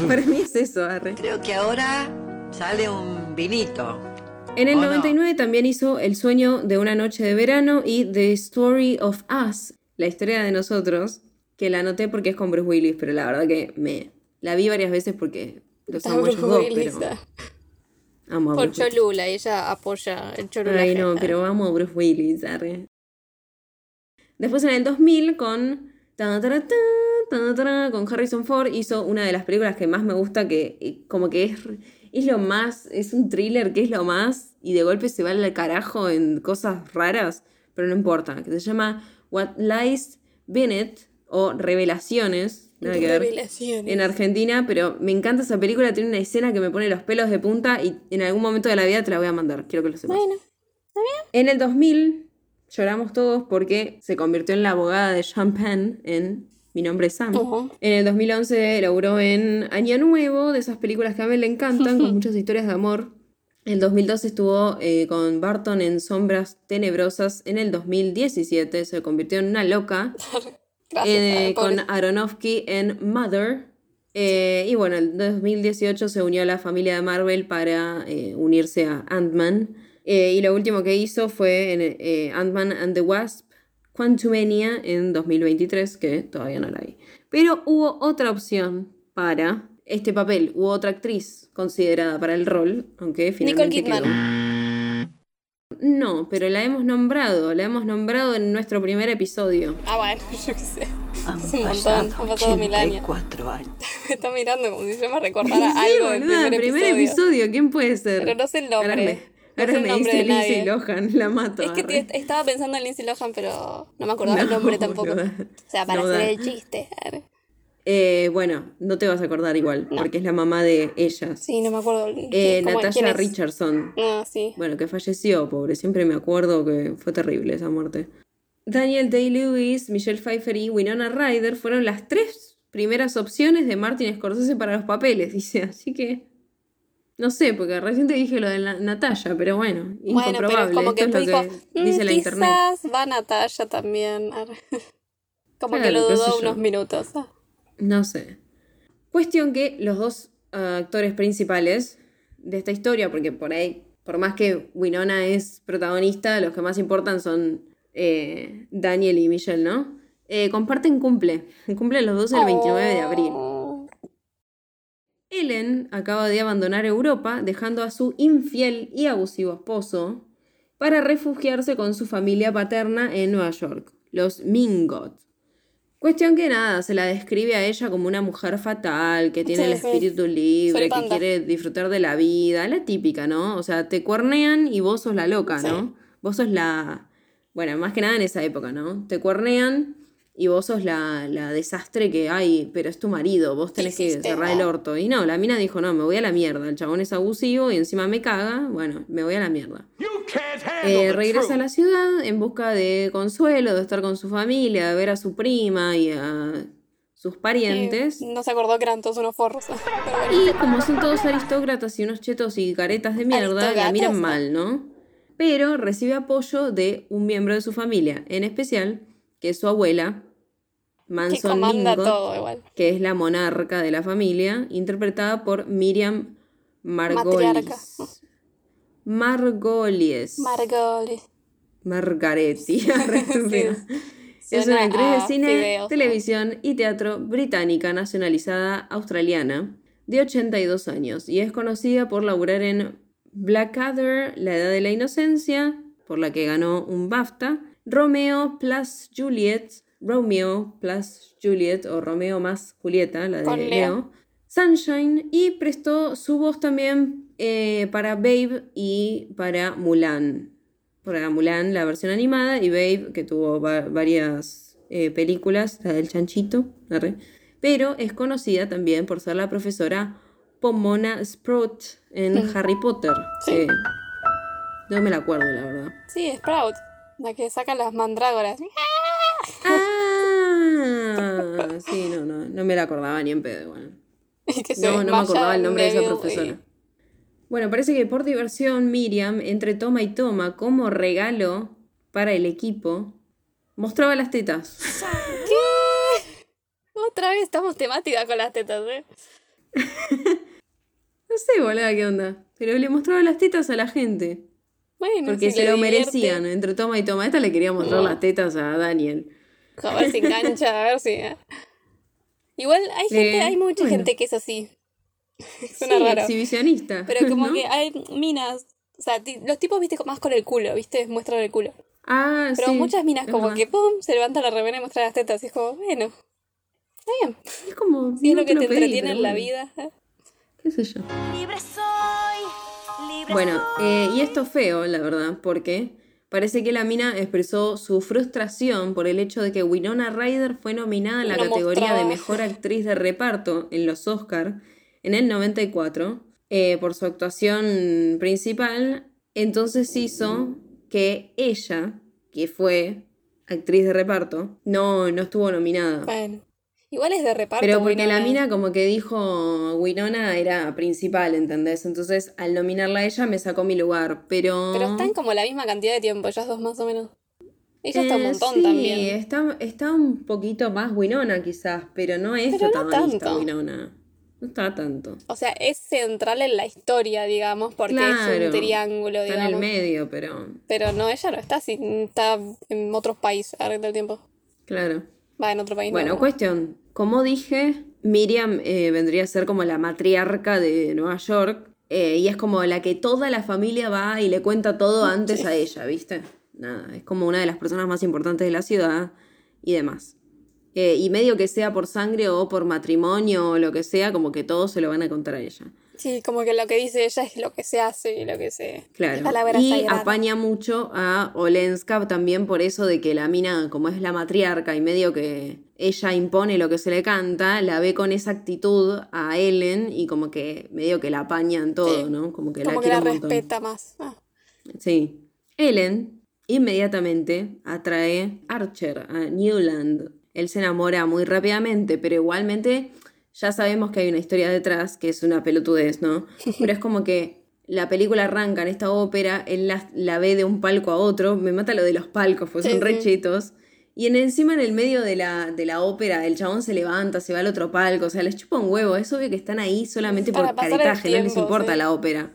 Para mí es eso, arre. Creo que ahora sale un vinito. En el ¿O no? 99 también hizo El sueño de una noche de verano y The Story of Us, la historia de nosotros, que la anoté porque es con Bruce Willis, pero la verdad que me la vi varias veces porque los está amo Bruce dos, Willis, pero amo a Por Bruce Willis. Cholula, ella apoya el Cholula. Ay, no, pero amo a Bruce Willis, arre. Después en el 2000 con con Harrison Ford hizo una de las películas que más me gusta que eh, como que es es lo más, es un thriller que es lo más y de golpe se va al carajo en cosas raras, pero no importa, que se llama What Lies Bennett o Revelaciones, nada que ver Revelaciones. en Argentina, pero me encanta esa película, tiene una escena que me pone los pelos de punta y en algún momento de la vida te la voy a mandar, quiero que lo sepas. Bueno, En el 2000 lloramos todos porque se convirtió en la abogada de Champagne en Mi nombre es Sam. En el 2011 laburó en Año Nuevo, de esas películas que a mí le encantan, con muchas historias de amor. En el 2012 estuvo eh, con Barton en Sombras Tenebrosas. En el 2017 se convirtió en una loca Gracias. eh, con. Aronofsky en Mother. Eh, y bueno, en 2018 se unió a la familia de Marvel para unirse a Ant-Man. Eh, y lo último que hizo fue en eh, Ant-Man and the Wasp, Quantumania en 2023, que todavía no la vi. Pero hubo otra opción para este papel, hubo otra actriz considerada para el rol, aunque finalmente Kidman. quedó. No, pero la hemos nombrado, la hemos nombrado en nuestro primer episodio. Ah, bueno, yo qué sé. Han Es un montón, pasado han pasado mil años. 84 años. Me está mirando como si yo me recordara Sí, algo del primer, primer episodio. episodio. ¿quién puede ser? Pero no sé el nombre. Ahora me, No sé dice. Lindsay Lohan, la mato. Es que te- estaba pensando en Lindsay Lohan, pero no me acordaba el No, nombre tampoco. O sea, para hacer da. el chiste. Eh, bueno, no te vas a acordar igual, porque es la mamá de ellas. Sí, no me acuerdo. Eh, ¿Cómo- quién Natalia? Richardson. Ah, sí. Bueno, que falleció, pobre. Siempre me acuerdo que fue terrible esa muerte. Daniel Day-Lewis, Michelle Pfeiffer y Winona Ryder fueron las tres primeras opciones de Martin Scorsese para los papeles, dice. Así que. No sé, porque recién te dije lo de la- Natalia, pero bueno, Bueno, incomprobable. pero como que Esto es lo dijo, que "Mm, dice la quizás internet. va Natalia también. Como que lo dudó yo. unos minutos. Ah. No sé. Cuestión que los dos ah, actores principales de esta historia, porque por ahí, por más que Winona es protagonista, los que más importan son eh, Daniel y Michelle, ¿no? Eh, comparten cumple. Cumplen los dos el 29 de abril. Ellen acaba de abandonar Europa, dejando a su infiel y abusivo esposo para refugiarse con su familia paterna en Nueva York, los Mingot. Cuestión que nada, se la describe a ella como una mujer fatal, que tiene Sí, el espíritu libre, que quiere disfrutar de la vida, la típica, ¿no? O sea, te cuernean y vos sos la loca, Sí. ¿no? Vos sos la... Bueno, más que nada en esa época, ¿no? Te cuernean y vos sos la, la desastre que hay, pero es tu marido, vos tenés que cerrar el orto. Y no, la mina dijo, no, me voy a la mierda, el chabón es abusivo y encima me caga, bueno, me voy a la mierda. You can't handle Eh, the regresa a la ciudad en busca de consuelo, de estar con su familia, de ver a su prima y a sus parientes. No se acordó que eran todos unos forros. Y como son todos aristócratas y unos chetos y caretas de mierda, la miran mal, ¿no? Pero recibe apoyo de un miembro de su familia, en especial, que es su abuela, Manson todo igual. que es la monarca de la familia, interpretada por Miriam Margolis. Margolies. Margoli. Margaretti. Es una actriz de cine, televisión y teatro británica nacionalizada australiana de 82 años y es conocida por laburar en Blackadder, La Edad de la Inocencia, por la que ganó un BAFTA, Romeo plus Juliet, Romeo plus Juliet o Romeo más Julieta, la de Con Leo. Leo, Sunshine y prestó su voz también eh, para Babe y para Mulan. Para Mulan, la versión animada, y Babe, que tuvo va- varias eh, películas, la del chanchito, arre. pero es conocida también por ser la profesora Pomona Sprout en Harry Potter. Sí. no me la acuerdo, la verdad. Sí, Sprout. La que saca las mandrágoras. Ah, sí, no, no, no me la acordaba ni en pedo, igual. Y que se No, no me acordaba el nombre de esa profesora. y- Bueno, parece que por diversión Miriam, entre toma y toma, como regalo para el equipo, mostraba las tetas. Otra vez estamos temáticas con las tetas, ¿eh? No sé, boluda, qué onda. Pero le mostraba las tetas a la gente. Bueno, Porque si se lo divierte, merecían. Entre toma y toma. Esta le quería mostrar las tetas a Daniel. A ver si engancha, a ver si. eh. Igual hay gente, Eh, hay mucha bueno. gente que es así. Sí, Suena raro. exhibicionista. Pero como ¿no? que hay minas. O sea, los tipos, viste, más con el culo, viste, muestran el culo. Ah, Pero sí, muchas minas, como verdad. que pum, se levanta la remera y muestra las tetas. Y es como, bueno, está bien. Es como. Si es lo que te pedí, entretiene en la bueno, vida. ¿eh? ¿Qué sé yo? Libre soy, libre Bueno, eh, y esto es feo, la verdad, porque parece que la mina expresó su frustración por el hecho de que Winona Ryder fue nominada en la categoría de Mejor Actriz de Reparto en los Oscar en el 94 eh, por su actuación principal. Entonces hizo que que ella, que fue actriz de reparto, no, no estuvo nominada. Bueno. Igual es de reparto. Pero porque Winona. la mina como que dijo Winona era principal, ¿entendés? Entonces al nominarla a ella me sacó mi lugar, pero... Pero están como la misma cantidad de tiempo, ellas dos más o menos. Ella está un Eh, montón sí, también. Está, está un poquito más Winona quizás, pero no es Pero no tanto. Winona. No está tanto. O sea, es central en la historia, digamos, porque es Claro, un triángulo, Está digamos. en el medio, pero... Pero no, ella no está así, está en otros países todo el tiempo. Claro. Va en otro país. Bueno, no. cuestión. Como dije, Miriam eh, vendría a ser como la matriarca de Nueva York. eh, y es como la que toda la familia va y le cuenta todo antes a ella, ¿viste? Nada, es como una de las personas más importantes de la ciudad y demás. Eh, y medio que sea por sangre o por matrimonio o lo que sea, como que todos se lo van a contar a ella. Sí, como que lo que dice ella es lo que se hace y lo que se... Claro. Palabra Y sagrada. apaña mucho a Olenska también por eso de que la mina, como es la matriarca y medio que ella impone lo que se le canta, la ve con esa actitud a Ellen y como que medio que la apaña en todo, Sí. ¿no? Como que como la que la respeta más. Ah. Sí. Ellen inmediatamente atrae a Archer a Newland. Él se enamora muy rápidamente, pero igualmente ya sabemos que hay una historia detrás, que es una pelotudez, ¿no? Pero es como que la película arranca en esta ópera, él la, la ve de un palco a otro, me mata lo de los palcos, pues Sí, son re sí. chetos. Y en, encima en el medio de la, de la ópera, el chabón se levanta, se va al otro palco, o sea, les chupa un huevo, es obvio que están ahí solamente Para por caretaje, no les importa sí. la ópera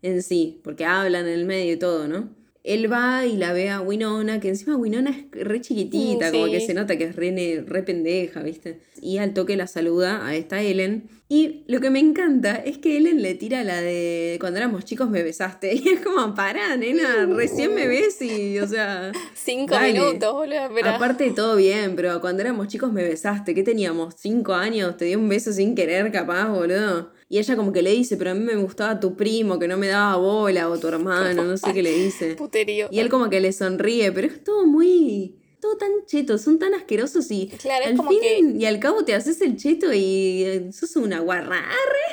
en sí, porque hablan en el medio y todo, ¿no? Él va y la ve a Winona, que encima Winona es re chiquitita, Mm, como sí. que se nota que es re, re pendeja, ¿viste? Y al toque la saluda a esta Ellen. Y lo que me encanta es que Ellen le tira la de cuando éramos chicos me besaste. Y es como, pará, nena, recién me ves y, o sea. Cinco dale. minutos, boludo. Pero... Aparte todo bien, pero cuando éramos chicos me besaste. ¿Qué teníamos? ¿Cinco años? Te di un beso sin querer, capaz, boludo. Y ella como que le dice, pero a mí me gustaba tu primo que no me daba bola o tu hermano, no sé qué le dice. Puterío. Y él como que le sonríe, pero es todo muy... Todo tan cheto, son tan asquerosos y Claro, es al como fin y al cabo te haces el cheto y eh, sos una guarra.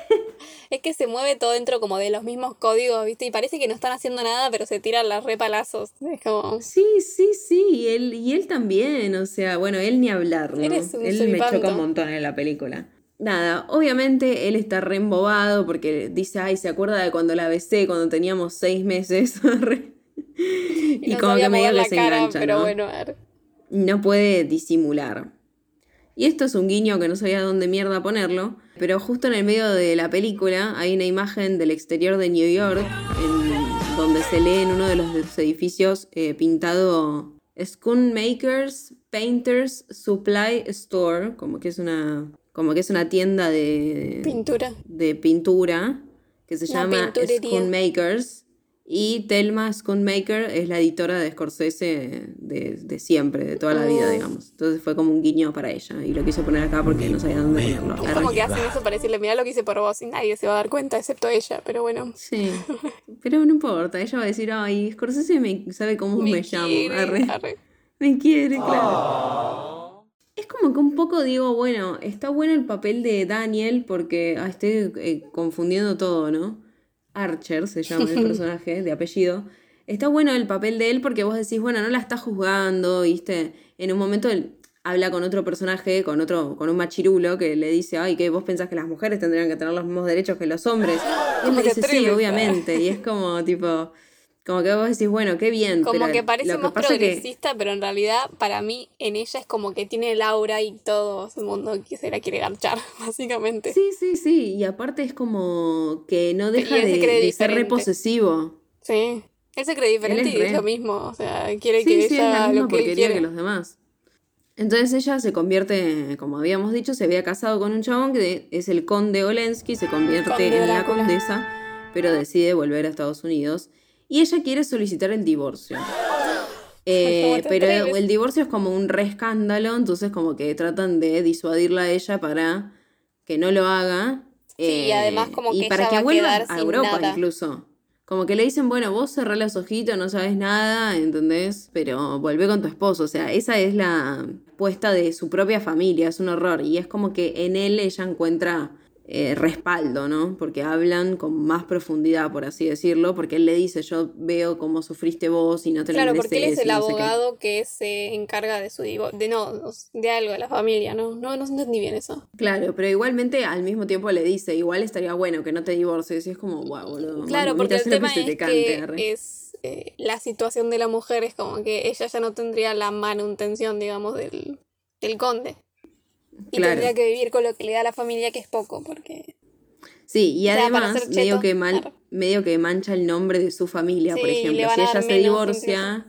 Es que se mueve todo dentro como de los mismos códigos, ¿viste? Y parece que no están haciendo nada, pero se tiran las repalazos. Es como... Sí, sí, sí, y él, y él también, o sea, bueno, él ni hablar, ¿no? Eres un él me choca un montón en la película. Nada, obviamente él está re embobado porque dice, ay, se acuerda de cuando la besé, cuando teníamos seis meses. Y no como que medio que se cara, engancha, pero ¿no? bueno, a ver. no puede disimular. Y esto es un guiño que no sabía dónde mierda ponerlo, pero justo en el medio de la película hay una imagen del exterior de New York, en- donde se lee en uno de los edificios eh, pintado Schoonmakers Painters Supply Store, como que es una, como que es una tienda de, Pintura. de pintura que se Una llama. Schoonmakers. Y Thelma Schoonmaker es la editora de Scorsese de, de siempre, de toda la vida, Oh. digamos. Entonces fue como un guiño para ella. Y lo quise poner acá porque no sabía dónde ponerlo. Es como que hacen eso para decirle, mira lo que hice por vos y nadie se va a dar cuenta excepto ella, pero bueno. Sí, pero no importa. Ella va a decir, ay, Scorsese me sabe cómo me, llamo. quiere, Arre. arre. Me quiere, claro. Es como que un poco digo, bueno, está bueno el papel de Daniel porque ah, estoy eh, confundiendo todo, ¿no? Archer se llama el personaje de apellido. Está bueno el papel de él porque vos decís, bueno, no la está juzgando, ¿viste? En un momento él habla con otro personaje, con otro, con un machirulo que le dice, ay, que vos pensás que las mujeres tendrían que tener los mismos derechos que los hombres. Y él le ¿Cómo te dice, sí, obviamente. Y es como, tipo, como que vos decís, bueno, qué bien. Como pero que parece más que- progresista, pero en realidad para mí en ella es como que tiene el aura y todo el mundo que se la quiere garchar, básicamente. Sí, sí, sí. Y aparte es como que no deja se de, ser re diferente. posesivo. Sí. Él se cree diferente es y es lo mismo. O sea, quiere Sí, que sí, es la ella misma lo que él porquería quiere. que los demás. Entonces ella se convierte, como habíamos dicho, se había casado con un chabón que es el conde Olensky, se convierte en la condesa, pero decide volver a Estados Unidos. Y ella quiere solicitar el divorcio. Eh, ¿Cómo te pero atreves? el divorcio es como un re escándalo, entonces como que tratan de disuadirla a ella para que no lo haga. Sí, y eh, además como y que para ella que va vuelva a Europa nada. incluso. Como que le dicen, bueno, vos cerrá los ojitos, no sabes nada, ¿entendés? Pero volvé con tu esposo. O sea, esa es la puesta de su propia familia, es un horror. Y es como que en él ella encuentra eh, respaldo, ¿no? Porque hablan con más profundidad, por así decirlo, porque él le dice, yo veo cómo sufriste vos y no te lo Claro, porque él es mereces", el no sé abogado que se encarga de su divorcio, de no, de algo de la familia, ¿no? No, no entendí bien eso. Claro, pero igualmente al mismo tiempo le dice, igual estaría bueno que no te divorcies, y es como, wow, boludo. Claro, porque el tema es que arre". es eh, la situación de la mujer es como que ella ya no tendría la manutención, digamos, del, del conde. Y Claro. tendría que vivir con lo que le da la familia, que es poco, porque... Sí, y O sea, para además medio que, mal- claro. medio que mancha el nombre de su familia, por Sí, ejemplo. Si ella se divorcia,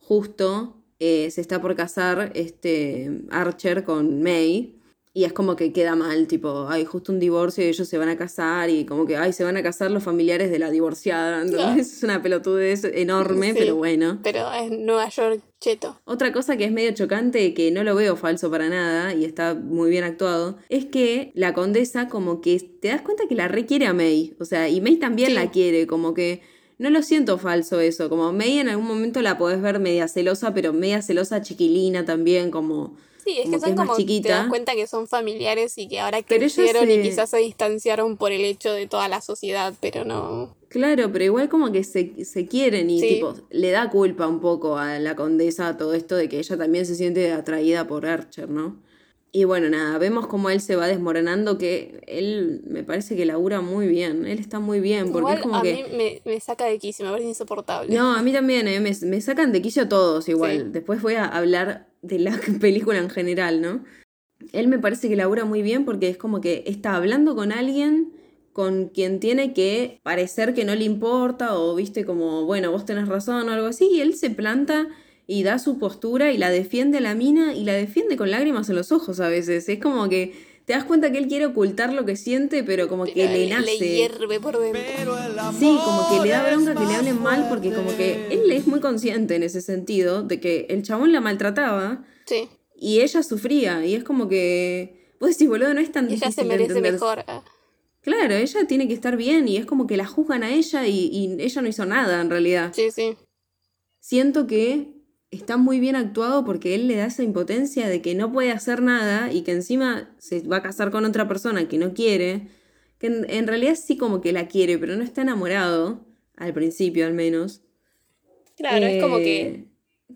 justo eh, se está por casar este Archer con May. Y es como que queda mal, tipo, hay justo un divorcio y ellos se van a casar y como que, ay, se van a casar los familiares de la divorciada. Entonces es una pelotudez enorme, Sí, pero bueno. Pero es Nueva York cheto. Otra cosa que es medio chocante, que no lo veo falso para nada y está muy bien actuado, es que la condesa como que te das cuenta que la requiere a May. O sea, y May también Sí. la quiere, como que no lo siento falso eso. Como May en algún momento la podés ver media celosa, pero media celosa chiquilina también, como... Sí, es Como que que son es como, te das chiquita. cuenta que son familiares y que ahora crecieron se- y quizás se distanciaron por el hecho de toda la sociedad, pero no... Claro, pero igual como que se, se quieren y Sí. tipo, le da culpa un poco a la condesa todo esto de que ella también se siente atraída por Archer, ¿no? Y bueno, nada, vemos cómo él se va desmoronando, que él me parece que labura muy bien, él está muy bien, porque Igual es como a que... mí me, me saca de quicio, me parece insoportable. No, a mí también, eh, me, me sacan de quicio todos igual. Sí. Después voy a hablar de la película en general, ¿no? Él me parece que labura muy bien porque es como que está hablando con alguien con quien tiene que parecer que no le importa o viste como, bueno, vos tenés razón o algo así, y él se planta y da su postura y la defiende a la mina y la defiende con lágrimas en los ojos a veces. Es como que te das cuenta que él quiere ocultar lo que siente, pero como que Pero le le nace. hierve por dentro. Sí, como que le da bronca que le hablen mal porque como que él es muy consciente en ese sentido de que el chabón la maltrataba Sí, y ella sufría y es como que vos decís, boludo, no es tan ella difícil se de merece entender. mejor. ah. Claro, ella tiene que estar bien y es como que la juzgan a ella y, y ella no hizo nada en realidad. Sí, sí. Siento que está muy bien actuado porque él le da esa impotencia de que no puede hacer nada y que encima se va a casar con otra persona que no quiere, que en, en realidad sí como que la quiere, pero no está enamorado, al principio al menos. Claro, es como que... Eh,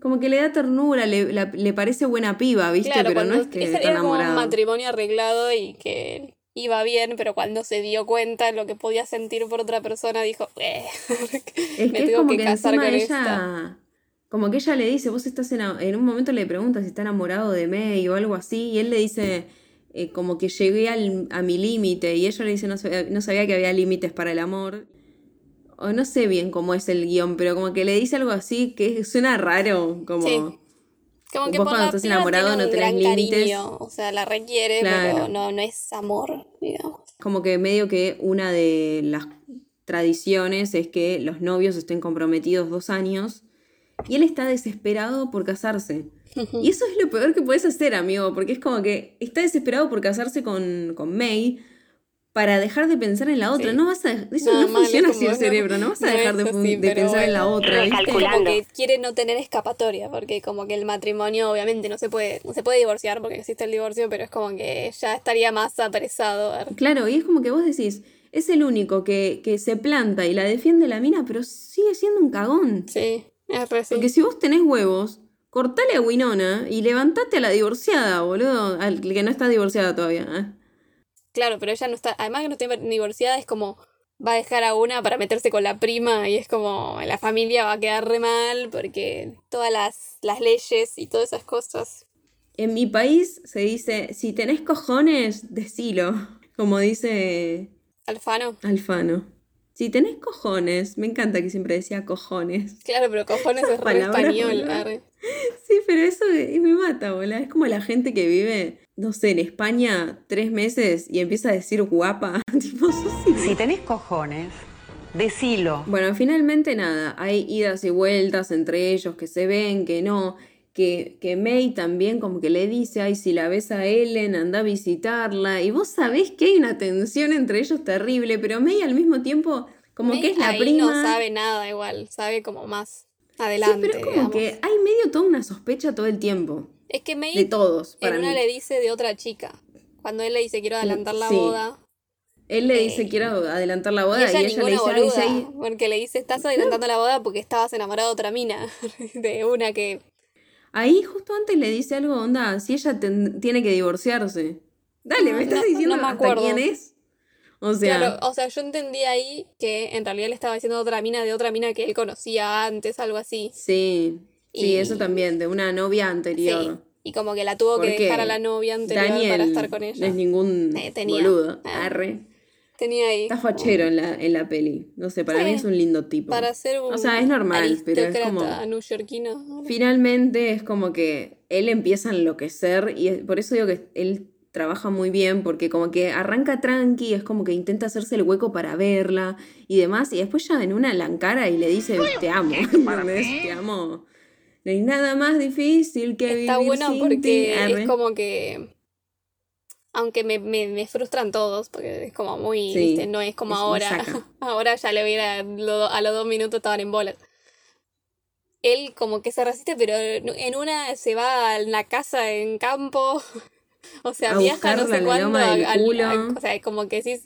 Como que le da ternura, le, la- le parece buena piba, ¿viste? Claro, pero no es que ese está era como un enamorado. matrimonio arreglado y que iba bien, pero cuando se dio cuenta de lo que podía sentir por otra persona, dijo, eh, Es me es tengo como que que casar con ella... esta. Como que ella le dice, vos estás ena- en un momento le pregunta si está enamorado de May o algo así, y él le dice eh, como que llegué al- a mi límite, y ella le dice no sabía, no sabía que había límites para el amor. O no sé bien cómo es el guion, pero como que le dice algo así que suena raro, como... Sí. Como que Vos por cuando la estás enamorado no tenés límites. o sea, la requiere, Claro. pero no, no es amor, digamos. Como que medio que una de las tradiciones es que los novios estén comprometidos dos años y él está desesperado por casarse. Y eso es lo peor que puedes hacer, amigo, porque es como que está desesperado por casarse con, con May para dejar de pensar en la otra. Sí. No vas a... Eso No, no, mal, funciona así el cerebro, no vas a no dejar de, de pensar en la otra, ¿viste? Como que quiere no tener escapatoria, porque como que el matrimonio obviamente no se puede, no se puede divorciar porque existe el divorcio, pero es como que ya estaría más apresado. Claro, y es como que vos decís, es el único que, que se planta y la defiende la mina, pero sigue siendo un cagón. Sí, es re sí. Porque si vos tenés huevos, cortale a Winona y levantate a la divorciada, boludo. Al que no está divorciada todavía. ¿eh? Claro, pero ella no está, además que no está divorciada, es como va a dejar a una para meterse con la prima y es como la familia va a quedar re mal porque todas las, las leyes y todas esas cosas. En mi país se dice, si tenés cojones, decilo. Como dice Alfano. Alfano. Si tenés cojones, me encanta que siempre decía cojones. Claro, pero cojones es re español. arre. Sí, pero eso me me mata, boludo. Es como la gente que vive, no sé, en España tres meses y empieza a decir guapa. tipo, sos Si tenés cojones, decilo. Bueno, finalmente nada, hay idas y vueltas entre ellos que se ven, que no, que, que May también como que le dice, ay, si la ves a Ellen, anda a visitarla, y vos sabés que hay una tensión entre ellos terrible, pero May al mismo tiempo como May que es la ahí prima. no sabe nada igual, sabe como más sí, adelante. pero es como digamos. que hay medio toda una sospecha todo el tiempo, Es que May de todos, en para mí. una le dice de otra chica. Cuando él le dice quiero adelantar la Sí. boda, Él le Eh, dice, quiero adelantar la boda, y ella, ella, le dice, boluda, sí. porque le dice, estás adelantando la boda porque estabas enamorado de otra mina, de una que... Ahí justo antes le dice algo, onda, si ella ten- tiene que divorciarse. Dale, No, ¿me estás no- diciendo no me hasta quién es? O sea, Claro, o sea, yo entendí ahí que en realidad le estaba diciendo otra mina de otra mina que él conocía antes, algo así. sí, sí, eso también, de una novia anterior. Sí. Y como que la tuvo que dejar a la novia anterior Daniel para estar con no ella. es ningún Eh, boludo. Eh. Arre. Tenía ahí. Está fachero en la, en la peli. No sé, para Sí. mí es un lindo tipo. Para ser un O sea, es normal, pero es como... Finalmente es como que él empieza a enloquecer y es- por eso digo que él trabaja muy bien porque como que arranca tranqui, es como que intenta hacerse el hueco para verla y demás y después ya en una la encara y le dice te amo, ¿entendés? Te amo. No hay nada más difícil que Está vivir bueno sin porque Arre. es como que. Aunque me, me, me frustran todos, porque es como muy. Sí. No es como es ahora. ahora ya le hubiera. lo- a los dos minutos estaban en bolas. Él como que se resiste, pero en una se va a la casa en campo. o sea, A viaja no sé cuándo. al- al- culo. o sea, como que sí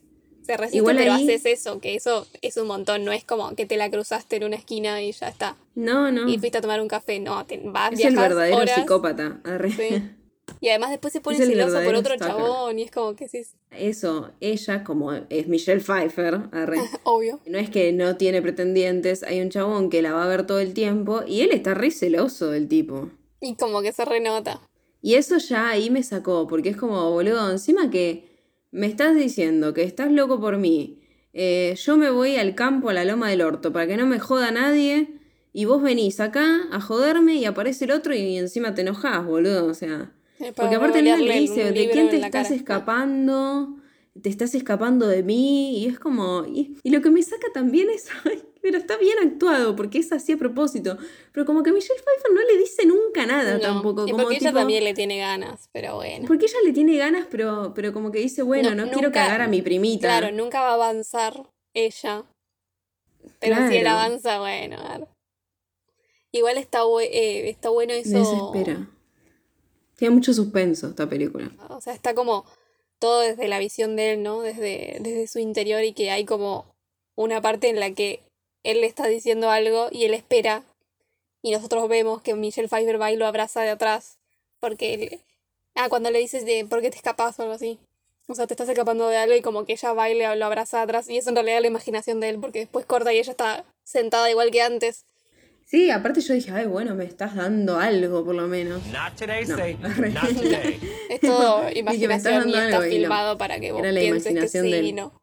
se resiste, Igual pero ahí- haces eso, que eso es un montón. No es como que te la cruzaste en una esquina y ya está. No, no. Y fuiste a tomar un café. No, te vas, Es el verdadero horas. psicópata. Arre. Sí. Y además después se pone celoso por otro stalker. chabón y es como que sí, es Eso, ella como es Michelle Pfeiffer, arre. obvio. No es que no tiene pretendientes, hay un chabón que la va a ver todo el tiempo y él está re celoso del tipo. Y como que se renota. Y eso ya ahí me sacó, porque es como, boludo, encima que me estás diciendo que estás loco por mí, eh, yo me voy al campo, a la loma del orto, para que no me joda nadie, y vos venís acá a joderme y aparece el otro y encima te enojás, boludo, o sea... Porque aparte Nina le dice, ¿de quién te estás cara?" escapando? Te estás escapando de mí y es como... Y, y lo que me saca también es, ay, pero está bien actuado porque es así a propósito. Pero como que Michelle Pfeiffer no le dice nunca nada No, tampoco. y como porque ella tipo- también le tiene ganas, pero bueno. Porque ella le tiene ganas, pero, pero como que dice, bueno, no, No, quiero cagar a mi primita. Claro, nunca va a avanzar ella. Pero si él avanza, bueno. a ver. Igual está, eh, está bueno eso. desespera. Tiene mucho suspenso esta película. O sea, está como todo desde la visión de él, ¿no? Desde, desde su interior y que hay como una parte en la que él le está diciendo algo y él espera y nosotros vemos que Michelle Pfeiffer va y lo abraza de atrás porque él... Ah, cuando le dices de por qué te escapas o algo así. O sea, te estás escapando de algo y como que ella va y lo abraza de atrás y es en realidad la imaginación de él porque después corta y ella está sentada igual que antes. Sí, aparte yo dije, ay, bueno, me estás dando algo por lo menos. Not today, No. Satan. Not today. Es todo Dije, me estás imaginación y está algo y no. filmado para que vos Era la pienses que imaginación sí de él. y no.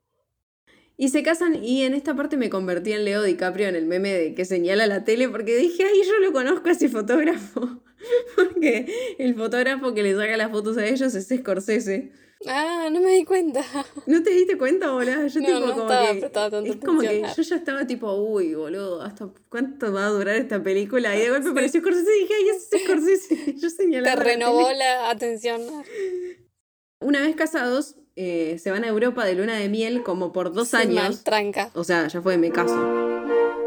Y se casan y en esta parte me convertí en Leo DiCaprio en el meme de que señala la tele porque dije, ay, yo lo conozco a ese fotógrafo. porque el fotógrafo que le saca las fotos a ellos es Scorsese. Ah, no me di cuenta. ¿No te diste cuenta, boludo? Yo No, tipo no como estaba que... prestando tanta Es como que yo ya estaba tipo, uy, boludo, ¿hasta cuánto va a durar esta película? Y de golpe apareció Scorsese y dije, ay, ese es Scorsese. Yo Te señalaba la renovó la atención. Una vez casados, eh, se van a Europa de luna de miel como por dos Sí, mal, años. tranca. O sea, ya fue, me caso.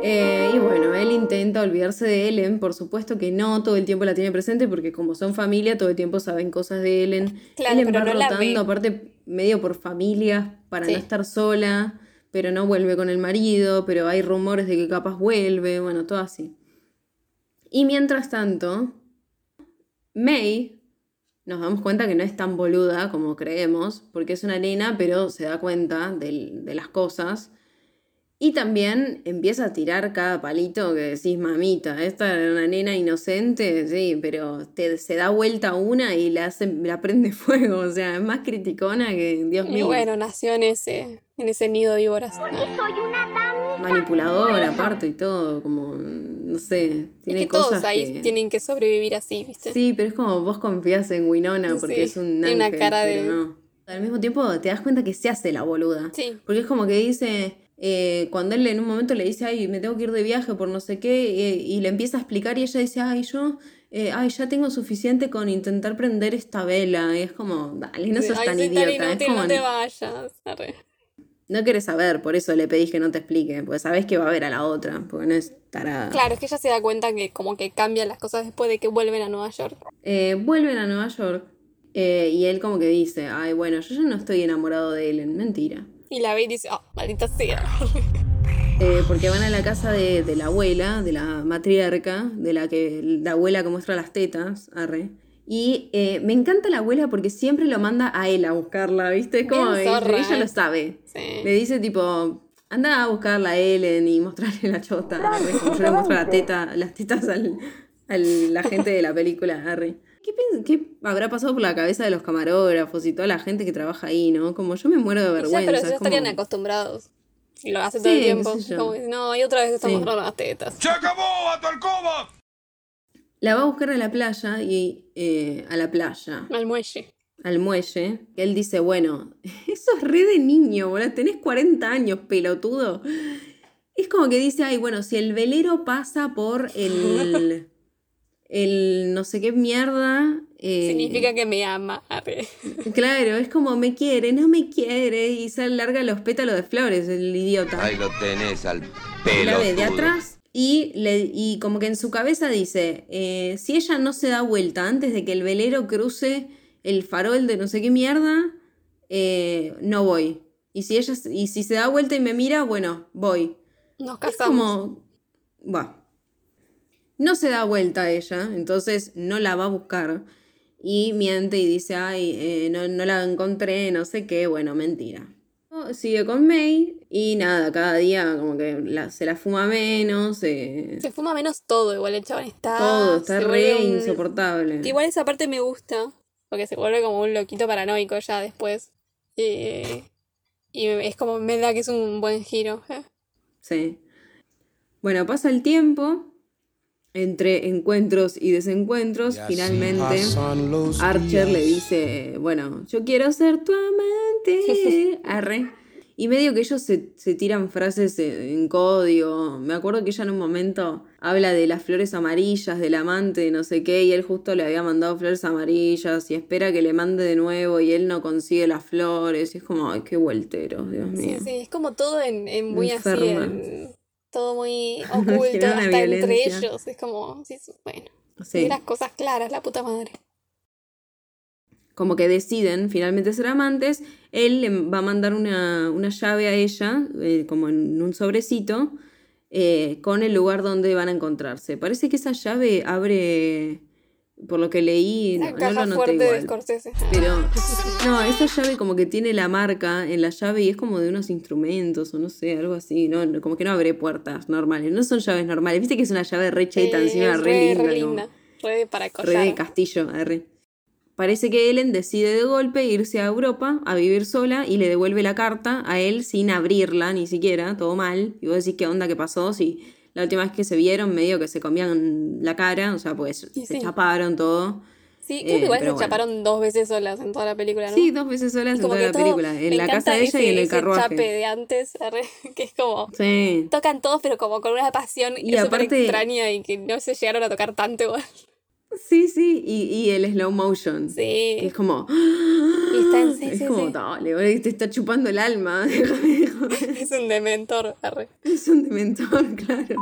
Eh, y bueno, él intenta olvidarse de Ellen, por supuesto que no, todo el tiempo la tiene presente porque como son familia, todo el tiempo saben cosas de Ellen. Claro, Ellen pero va no rotando, aparte medio por familias, para Sí. no estar sola, pero no vuelve con el marido, pero hay rumores de que capaz vuelve, bueno, todo así. Y mientras tanto, May, nos damos cuenta que no es tan boluda como creemos, porque es una nena, pero se da cuenta del- de las cosas. Y también empieza a tirar cada palito que decís, mamita, esta era una nena inocente, sí, pero te, se da vuelta una y la, hace, la prende fuego, o sea, es más criticona que, Dios Y mío, bueno, nació en ese, en ese nido de víboras. manipuladora aparte y todo, como, no sé, Es tiene que cosas todos ahí que- tienen que sobrevivir así, ¿viste? Sí, pero es como vos confías en Winona porque Sí, es un tiene una cara pero de- no. Al mismo tiempo te das cuenta que se hace la boluda. Sí. Porque es como que dice, eh, cuando él en un momento le dice, ay, me tengo que ir de viaje por no sé qué, eh, y le empieza a explicar y ella dice, ay, yo, eh, ay, ya tengo suficiente con intentar prender esta vela. Y es como, dale, no Ay, tan idiota. es inútil, como, no te vayas. Arre. no querés saber, por eso le pedís que no te explique, porque sabés que va a ver a la otra, porque no es tarada. Claro, es que ella se da cuenta que como que cambian las cosas después de que vuelven a Nueva York. Eh, vuelven a Nueva York y él como que dice, ay, bueno, yo ya no estoy enamorado de Ellen. Mentira. Y la ve y dice, oh, maldita sea. Eh, porque van a la casa de, de la abuela, de la matriarca, de la que la abuela que muestra las tetas, arre. Y eh, me encanta la abuela porque siempre lo manda a él a buscarla, ¿viste? Es como ella, zorra, ella eh. lo sabe. Sí. Le dice tipo, anda a buscarla a Ellen y mostrarle la chota. arre, como yo le muestro la teta, las tetas al, al- la gente de la película, arre. ¿Qué, ¿Qué habrá pasado por la cabeza de los camarógrafos y toda la gente que trabaja ahí, no? Como yo me muero de vergüenza. pero es ya estarían como- acostumbrados. Y lo hace todo Sí, el tiempo. Como, no, y otra vez estamos Sí. las tetas. ¡Se acabó a tu alcoba! La va a buscar a la playa y eh, a la playa. Al muelle. al muelle, él dice, bueno, eso es re de niño, boludo, tenés 40 años, pelotudo. Es como que dice, ay, bueno, si el velero pasa por el, el no sé qué mierda... eh, Significa que me ama. Claro, es como me quiere, no me quiere, y se larga los pétalos de flores, el idiota. Ahí lo tenés al la ve de atrás y, le, y como que en su cabeza dice, eh, si ella no se da vuelta antes de que el velero cruce el farol de no sé qué mierda, eh, no voy. Y si ella y si se da vuelta y me mira, bueno, voy. Nos Es casamos. como, va. No se da vuelta ella, entonces no la va a buscar. Y miente y dice, ay, eh, no, no la encontré, no sé qué, bueno, mentira. Sigue con May y nada, cada día como que la- se la fuma menos, eh, Se fuma menos todo, igual el chabón está. todo, está re un- insoportable. Igual esa parte me gusta, porque se vuelve como un loquito paranoico ya después. Y, y es como, me da que es un buen giro. Sí. Bueno, pasa el tiempo, entre encuentros y desencuentros, finalmente Archer le dice, bueno, yo quiero ser tu amante. Arre. Y medio que ellos se, se tiran frases en código. Me acuerdo que ella en un momento habla de las flores amarillas, del amante, no sé qué, y él justo le había mandado flores amarillas y espera que le mande de nuevo y él no consigue las flores. Y es como, ay, qué vueltero, Dios Sí, mío. sí, es como todo en, en muy así, Enferma. en- todo muy oculto, hasta entre ellos. Es como, bueno, Sí. las cosas claras, la puta madre. como que deciden finalmente ser amantes, él le va a mandar una, una llave a ella, eh, como en un sobrecito, eh, con el lugar donde van a encontrarse. Parece que esa llave abre, por lo que leí, La no, no caja lo noté de igual. Scorsese. Pero, no, esa llave como que tiene la marca en la llave y es como de unos instrumentos o no sé, algo así, ¿no? No, Como que no abre puertas normales, no son llaves normales. Viste que es una llave re cheta, Sí, encima re, re, linda. re como- linda. Re para Re de collar. castillo, arre. Parece que Ellen decide de golpe irse a Europa a vivir sola y le devuelve la carta a él sin abrirla ni siquiera, todo mal. Y vos decís, ¿qué onda? ¿Qué pasó? Si la última vez que se vieron medio que se comían la cara, o sea, pues se sí. chaparon todo. Sí, creo Eh, que igual se pero bueno. chaparon dos veces solas en toda la película, ¿no? Sí, dos veces solas en toda la película, en la casa de ella y en el carruaje. chape de antes, que es como Sí. tocan todos pero como con una pasión Y aparte- extraña y que no se llegaron a tocar tanto igual. Sí, sí, y, y el slow motion. Sí. Que es como. Y está en- sí, es sí, como, sí. dale, boludo, te está chupando el alma. Es un dementor, arre. Es un dementor, claro.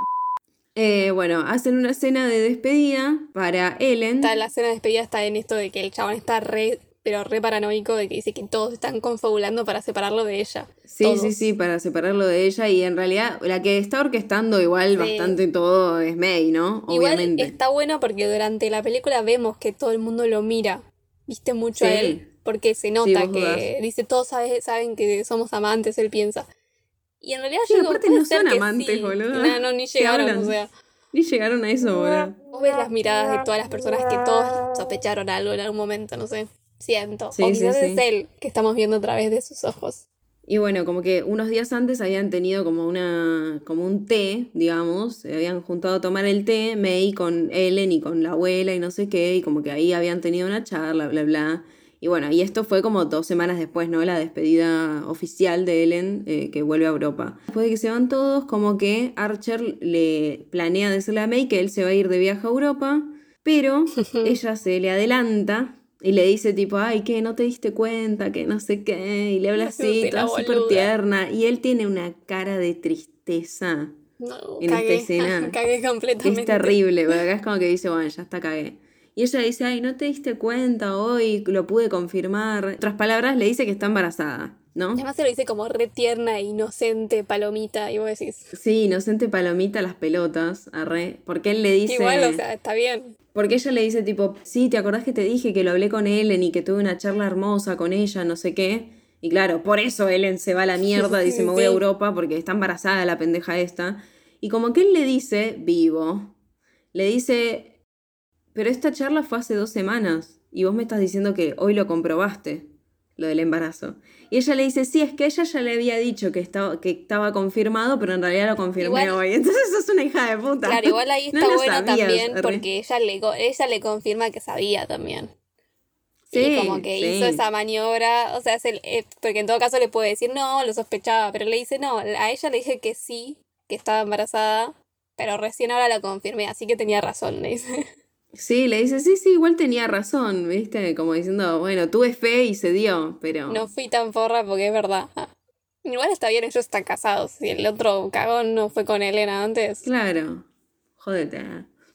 Eh, bueno, hacen una escena de despedida para Ellen. Está, la escena de despedida está en esto de que el chabón está re, pero re paranoico, de que dice que todos están confabulando para separarlo de ella. Sí, Todos. sí, sí, para separarlo de ella. Y en realidad, la que está orquestando igual Sí. bastante todo es May, ¿no? Igual Obviamente. está bueno porque durante la película vemos que todo el mundo lo mira. Viste mucho a Sí. él. Porque se Sí, nota vos que dudás. dice, todos sabe- saben que somos amantes, él piensa. Y en realidad Sí, yo aparte no son amantes, sí. boludo. No, no, ni llegaron, o sea. Ni llegaron a eso, boludo. Vos ves las miradas de todas las personas que todos sospecharon algo en algún momento, no sé. Siento. Sí, o quizás sí. es él que estamos viendo a través de sus ojos. Y bueno, como que unos días antes habían tenido como una, como un té, digamos, se habían juntado a tomar el té, May con Ellen y con la abuela y no sé qué, y como que ahí habían tenido una charla, bla, bla. Y bueno, y esto fue como dos semanas después, ¿no? La despedida oficial de Ellen, eh, que vuelve a Europa. Después de que se van todos, como que Archer le planea decirle a May que él se va a ir de viaje a Europa, pero ella se le adelanta y le dice tipo, ay, que no te diste cuenta, que no sé qué, y le habla así, toda súper tierna, y él tiene una cara de tristeza. No, En cagué, esta escena. cagué completamente. Es terrible, porque acá es como que dice, bueno, ya está cagué. Y ella dice, ay, no te diste cuenta hoy, lo pude confirmar. Otras palabras, le dice que está embarazada. ¿no? Además se lo dice como re tierna inocente, palomita, y vos decís. Sí, inocente palomita las pelotas, arre. Porque él le dice. Igual, o sea, está bien. Porque ella le dice tipo, sí, ¿te acordás que te dije que lo hablé con Ellen y que tuve una charla hermosa con ella, no sé qué? Y claro, por eso Ellen se va a la mierda, dice, me voy a. Europa porque está embarazada la pendeja esta. Y como que él le dice, vivo, le dice, pero esta charla fue hace dos semanas y vos me estás diciendo que hoy lo comprobaste, lo del embarazo. Y ella le dice, sí, es que ella ya le había dicho que estaba, que estaba confirmado, pero en realidad lo confirmé Igual- hoy. Entonces sos una hija de puta. Claro, igual ahí está lo bueno sabías, también porque ella le, co- ella le confirma que sabía también. Sí, y como que sí. hizo esa maniobra, o sea, es el- eh, porque en todo caso le puede decir no, lo sospechaba, pero le dice no, a ella le dije que sí, que estaba embarazada, pero recién ahora la confirmé, así que tenía razón, le dice. Sí, le dice, sí, sí, igual tenía razón, ¿viste? Como diciendo, bueno, tuve fe y se dio, pero... No fui tan forra porque es verdad. Igual está bien, ellos están casados. Si el otro cagón no fue con Elena antes. Claro, jódete.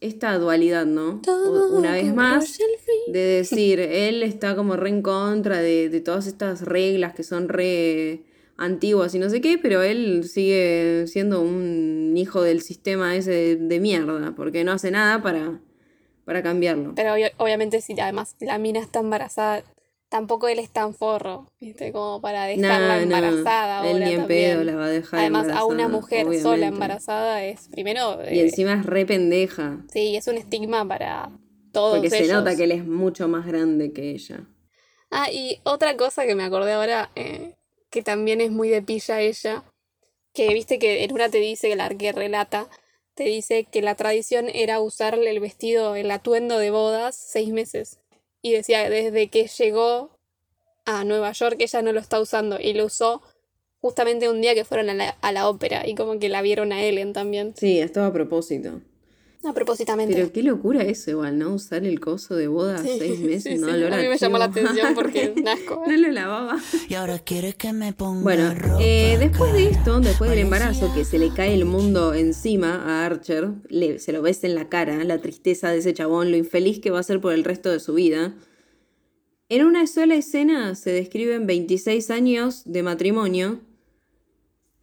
Esta dualidad, ¿no? Todo Una vez más, de decir, él está como re en contra de, de todas estas reglas que son re antiguas y no sé qué, pero él sigue siendo un hijo del sistema ese de, de mierda, porque no hace nada para, para cambiarlo. Pero obviamente si además la mina está embarazada, tampoco él es tan forro, ¿viste? Como para dejarla embarazada no, él ahora ni en pedo la va a dejar Además, a una mujer sola embarazada es primero... Y eh, encima es re pendeja, Sí, es un estigma para todos porque se nota que él es mucho más grande que ella. Ah, y otra cosa que me acordé ahora, eh, que también es muy de pilla ella, que viste que en una te dice, la que relata, te dice que la tradición era usar el vestido, el atuendo de bodas seis meses. Y decía, desde que llegó a Nueva York ella no lo está usando y lo usó justamente un día que fueron a la, a la ópera y como que la vieron a Ellen también. Sí, esto a propósito. Propósitamente. Pero qué locura eso igual, ¿no? Usar el coso de boda Sí, seis meses, sí, ¿no? sí. Olor A mí me llamó la atención porque asco. no lo lavaba. Y ahora quieres que me ponga Bueno, ropa eh, después de esto, después del embarazo, que se le cae el mundo encima a Archer, le- se lo ves en la cara, la tristeza de ese chabón, lo infeliz que va a ser por el resto de su vida. En una sola escena se describen 26 años de matrimonio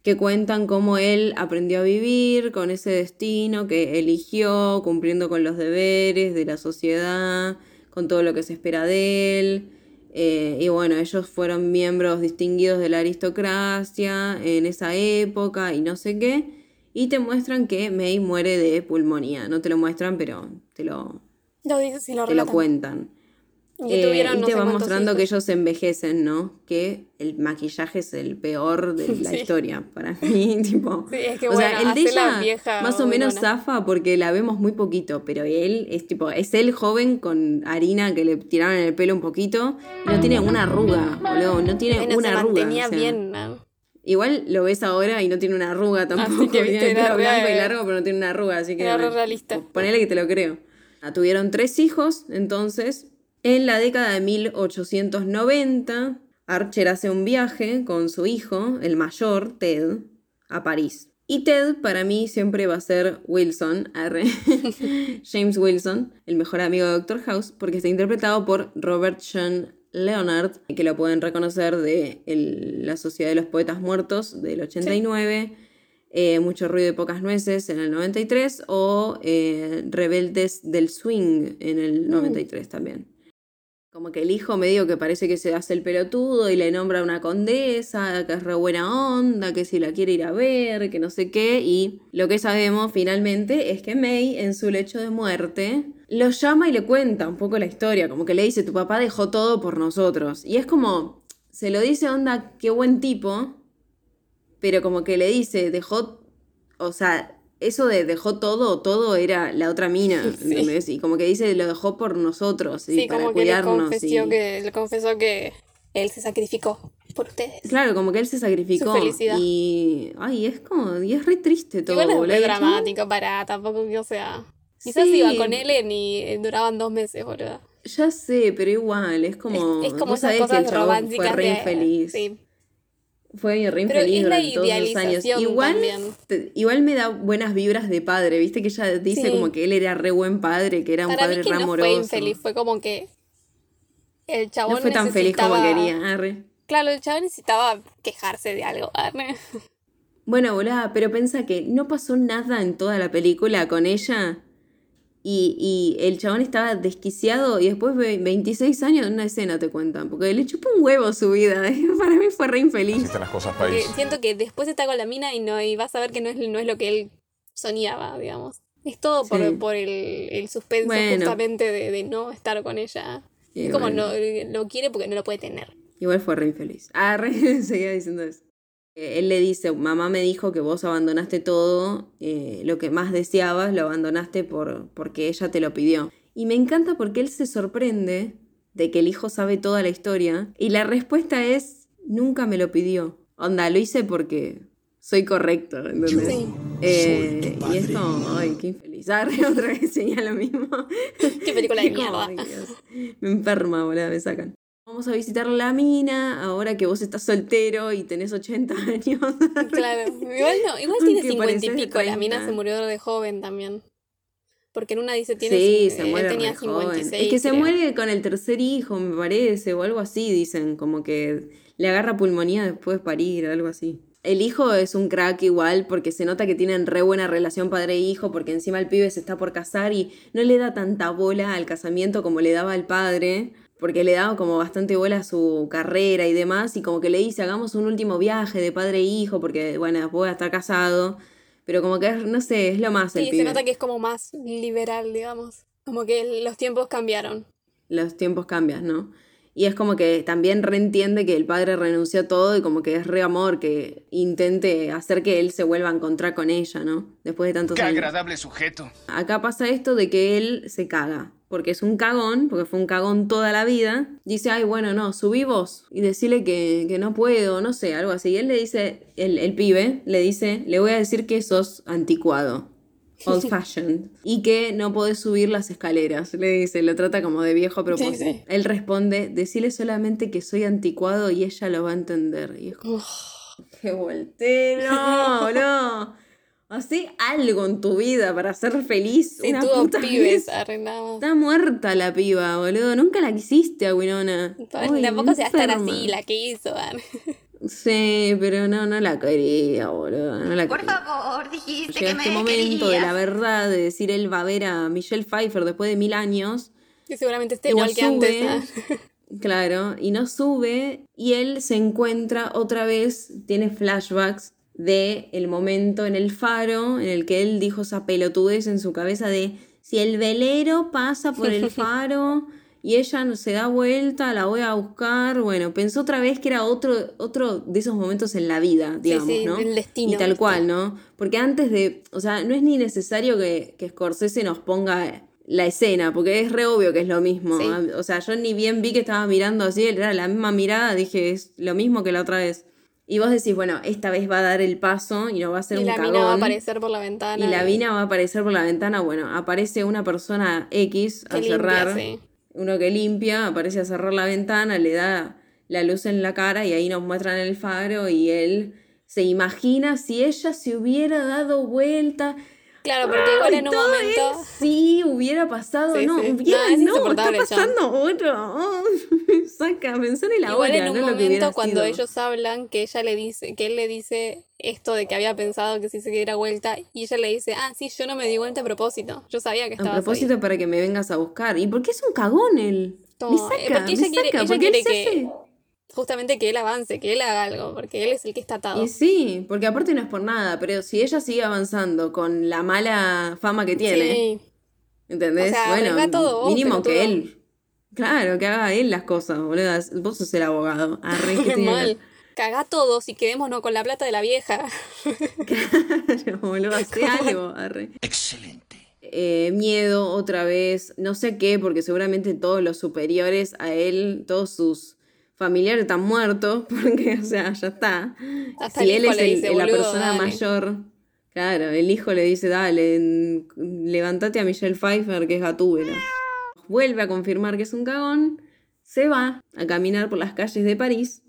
que cuentan cómo él aprendió a vivir con ese destino que eligió, cumpliendo con los deberes de la sociedad, con todo lo que se espera de él. Eh, y bueno, ellos fueron miembros distinguidos de la aristocracia en esa época y no sé qué. Y te muestran que May muere de pulmonía. No te lo muestran, pero te lo, Lo dices y lo te lo cuentan. Y que Eh, y no te va mostrando que hijos. ellos envejecen, ¿no? Que el maquillaje es el peor de la Sí. historia para mí, tipo. Sí, es que o sea, bueno, el de ella vieja más o menos buenona. zafa porque la vemos muy poquito, pero él es tipo, es el joven con harina que le tiraron en el pelo un poquito y no tiene una arruga, boludo, no tiene Bueno, una se arruga. mantenía o sea, bien. ¿no? Igual lo ves ahora y no tiene una arruga tampoco. que, viste, tiene el blanco y largo, pero no tiene una arruga, así que Era realista. Ponele que te lo creo. Ah, Tuvieron tres hijos, entonces. En la década de 1890, Archer hace un viaje con su hijo, el mayor, Ted, a París. Y Ted para mí siempre va a ser Wilson, arre. James Wilson, el mejor amigo de Doctor House, porque está interpretado por Robert Sean Leonard, que lo pueden reconocer de el- la Sociedad de los Poetas Muertos del 89, eh, Mucho ruido y pocas nueces en el 93 o eh, Rebeldes del Swing en el 93 también. Como que el hijo medio que parece que se hace el pelotudo y le nombra una condesa, que es re buena onda, que si la quiere ir a ver, que no sé qué. Y lo que sabemos finalmente es que May, en su lecho de muerte, lo llama y le cuenta un poco la historia. Como que le dice, tu papá dejó todo por nosotros. Y es como, se lo dice onda, qué buen tipo, pero como que le dice, dejó, o sea, eso de dejó todo, todo era la otra mina, Sí. Y como que dice, lo dejó por nosotros, y Sí, para como que le cuidarnos. y- que, le confesó que él se sacrificó por ustedes. Claro, como que él se sacrificó. Su felicidad. Y. Ay, es como. Y es re triste todo, Igual es re dramático para tampoco que, o sea. Quizás Sí. iba con Ellen y duraban dos meses, boludo. Ya sé, pero igual, es como. es, es como esas sabés que cosas el románticas. fue re de- infeliz. Sí. Fue re Pero infeliz durante todos esos años. Igual, te- igual me da buenas vibras de padre, viste que ella dice Sí. como que él era re buen padre, que era un padre mí que re no amoroso. fue infeliz, fue como que el chabón No fue tan feliz como quería, arre. Claro, el chaval necesitaba quejarse de algo. arre. Bueno, volá, pero pensa que no pasó nada en toda la película con ella. Y, y el chabón estaba desquiciado y después de 26 años en una escena te cuentan. Porque le chupó un huevo su vida. Para mí fue re infeliz. Las cosas Porque país. siento que después está con la mina y no y vas a ver que no es, no es lo que él soñaba, digamos. Es todo por, Sí. por el, el suspenso Bueno. justamente de, de no estar con ella. Y es como bueno. no lo quiere porque no lo puede tener. Igual fue re infeliz. Ah, re seguía diciendo eso. Eh, Él le dice, mamá me dijo que vos abandonaste todo, eh, lo que más deseabas lo abandonaste por, porque ella te lo pidió. Y me encanta porque él se sorprende de que el hijo sabe toda la historia y la respuesta es, nunca me lo pidió. Onda, lo hice porque soy correcto, ¿entendés? Sí. Eh, y es como, ay, qué infeliz. Ah, otra vez señala lo mismo. Qué película de mierda. ay. Me enferma, boludo, me sacan. Vamos a visitar la mina ahora que vos estás soltero y tenés 80 años. Claro. Igual no, igual tiene Que 50 y pico. La mina 30. se murió de joven también. Porque en una dice tiene sí, se él muere tenía re joven. 56. Es que se creo. muere con el tercer hijo, me parece, o algo así, dicen, como que le agarra pulmonía después de parir, algo así. El hijo es un crack igual porque se nota que tienen re buena relación padre e hijo porque encima el pibe se está por casar y no le da tanta bola al casamiento como le daba al padre porque le daba como bastante bola a su carrera y demás y como que le dice hagamos un último viaje de padre e hijo porque bueno después voy a estar casado pero como que es, no sé es lo más el Sí, pibe se nota que es como más liberal, digamos. Como que los tiempos cambiaron. los tiempos cambian, ¿no? Y es como que también reentiende que el padre renunció a todo y como que es re amor que intente hacer que él se vuelva a encontrar con ella, ¿no? Después de tantos Qué años. agradable sujeto. Acá pasa esto de que él se caga, porque es un cagón, porque fue un cagón toda la vida. Dice, ay, bueno, no, subí vos y decirle que, que no puedo, no sé, algo así. Y él le dice, el, el pibe le dice, le voy a decir que sos anticuado. Old fashioned. y que no podés subir las escaleras. Le dice, lo trata como de viejo a propósito. Sí, sí. Él responde, decile solamente que soy anticuado y ella lo va a entender. Y es como, ¡Qué voltero! ¡No! Hacé algo en tu vida para ser feliz. Sí, una puta pibes arrendados. Está muerta la piba, boludo. Nunca la quisiste a Winona. Tampoco se va a estar así, la que hizo. Sí, pero no, no la quería, boludo. No la Por quería. favor, dijiste Llega que este me momento de la verdad de decir él va a ver a Michelle Pfeiffer después de mil años. Que seguramente esté no igual que antes. sube, ar. Claro, y no sube y él se encuentra otra vez, tiene flashbacks de el momento en el faro en el que él dijo esa pelotudez en su cabeza de si el velero pasa por el faro y ella se da vuelta, la voy a buscar. Bueno, pensó otra vez que era otro, otro de esos momentos en la vida, digamos, sí, ¿no? el destino, Y tal cual, ¿no? Porque antes de, o sea, no es ni necesario que, que Scorsese nos ponga la escena, porque es re obvio que es lo mismo. Sí. O sea, yo ni bien vi que estaba mirando así, era la misma mirada, dije, es lo mismo que la otra vez. Y vos decís, bueno, esta vez va a dar el paso y no va a ser Y un la cagón. mina va a aparecer por la ventana. y la mina va a aparecer por la ventana. Bueno, aparece una persona X que a limpia, cerrar. sí. Uno que limpia, aparece a cerrar la ventana, le da la luz en la cara y ahí nos muestran el faro y él se imagina si ella se hubiera dado vuelta. Claro, porque igual en un todo momento. es, sí, hubiera pasado, Sí, no, sí. hubiera, No, es no, está pasando otro. Oh, saca, pensá en el Igual ahora, en un no lo que hubiera momento cuando sido. ellos hablan que ella le dice, que él le dice esto de que había pensado que si se diera vuelta y ella le dice, ah, sí, yo no me di vuelta a propósito, yo sabía que A estabas propósito para que me vengas a buscar. ¿Y por qué es un cagón él? Toma, me eh, saca, porque ella me quiere- saca, ella porque él quiere se hace-. Justamente que él avance, que él haga algo, porque él es el que está atado. Y sí, porque aparte no es por nada, pero si ella sigue avanzando con la mala fama que tiene, Sí, ¿entendés? O sea, bueno, todo vos, mínimo que él. Claro, que haga él las cosas, boludo. Vos sos el abogado. Arre, que tiene- mal. Cagá todos y quedémonos con la plata de la vieja. Claro, boludo, hace algo. Arre. Excelente. Eh, miedo otra vez, no sé qué, porque seguramente todos los superiores a él, todos sus familiares están muertos, porque, o sea, ya está. Hasta si él es el- dice, la "Boludo, persona dale". mayor, claro, el hijo le dice, dale, levántate a Michelle Pfeiffer, que es gatúbela. Vuelve a confirmar que es un cagón, se va a caminar por las calles de París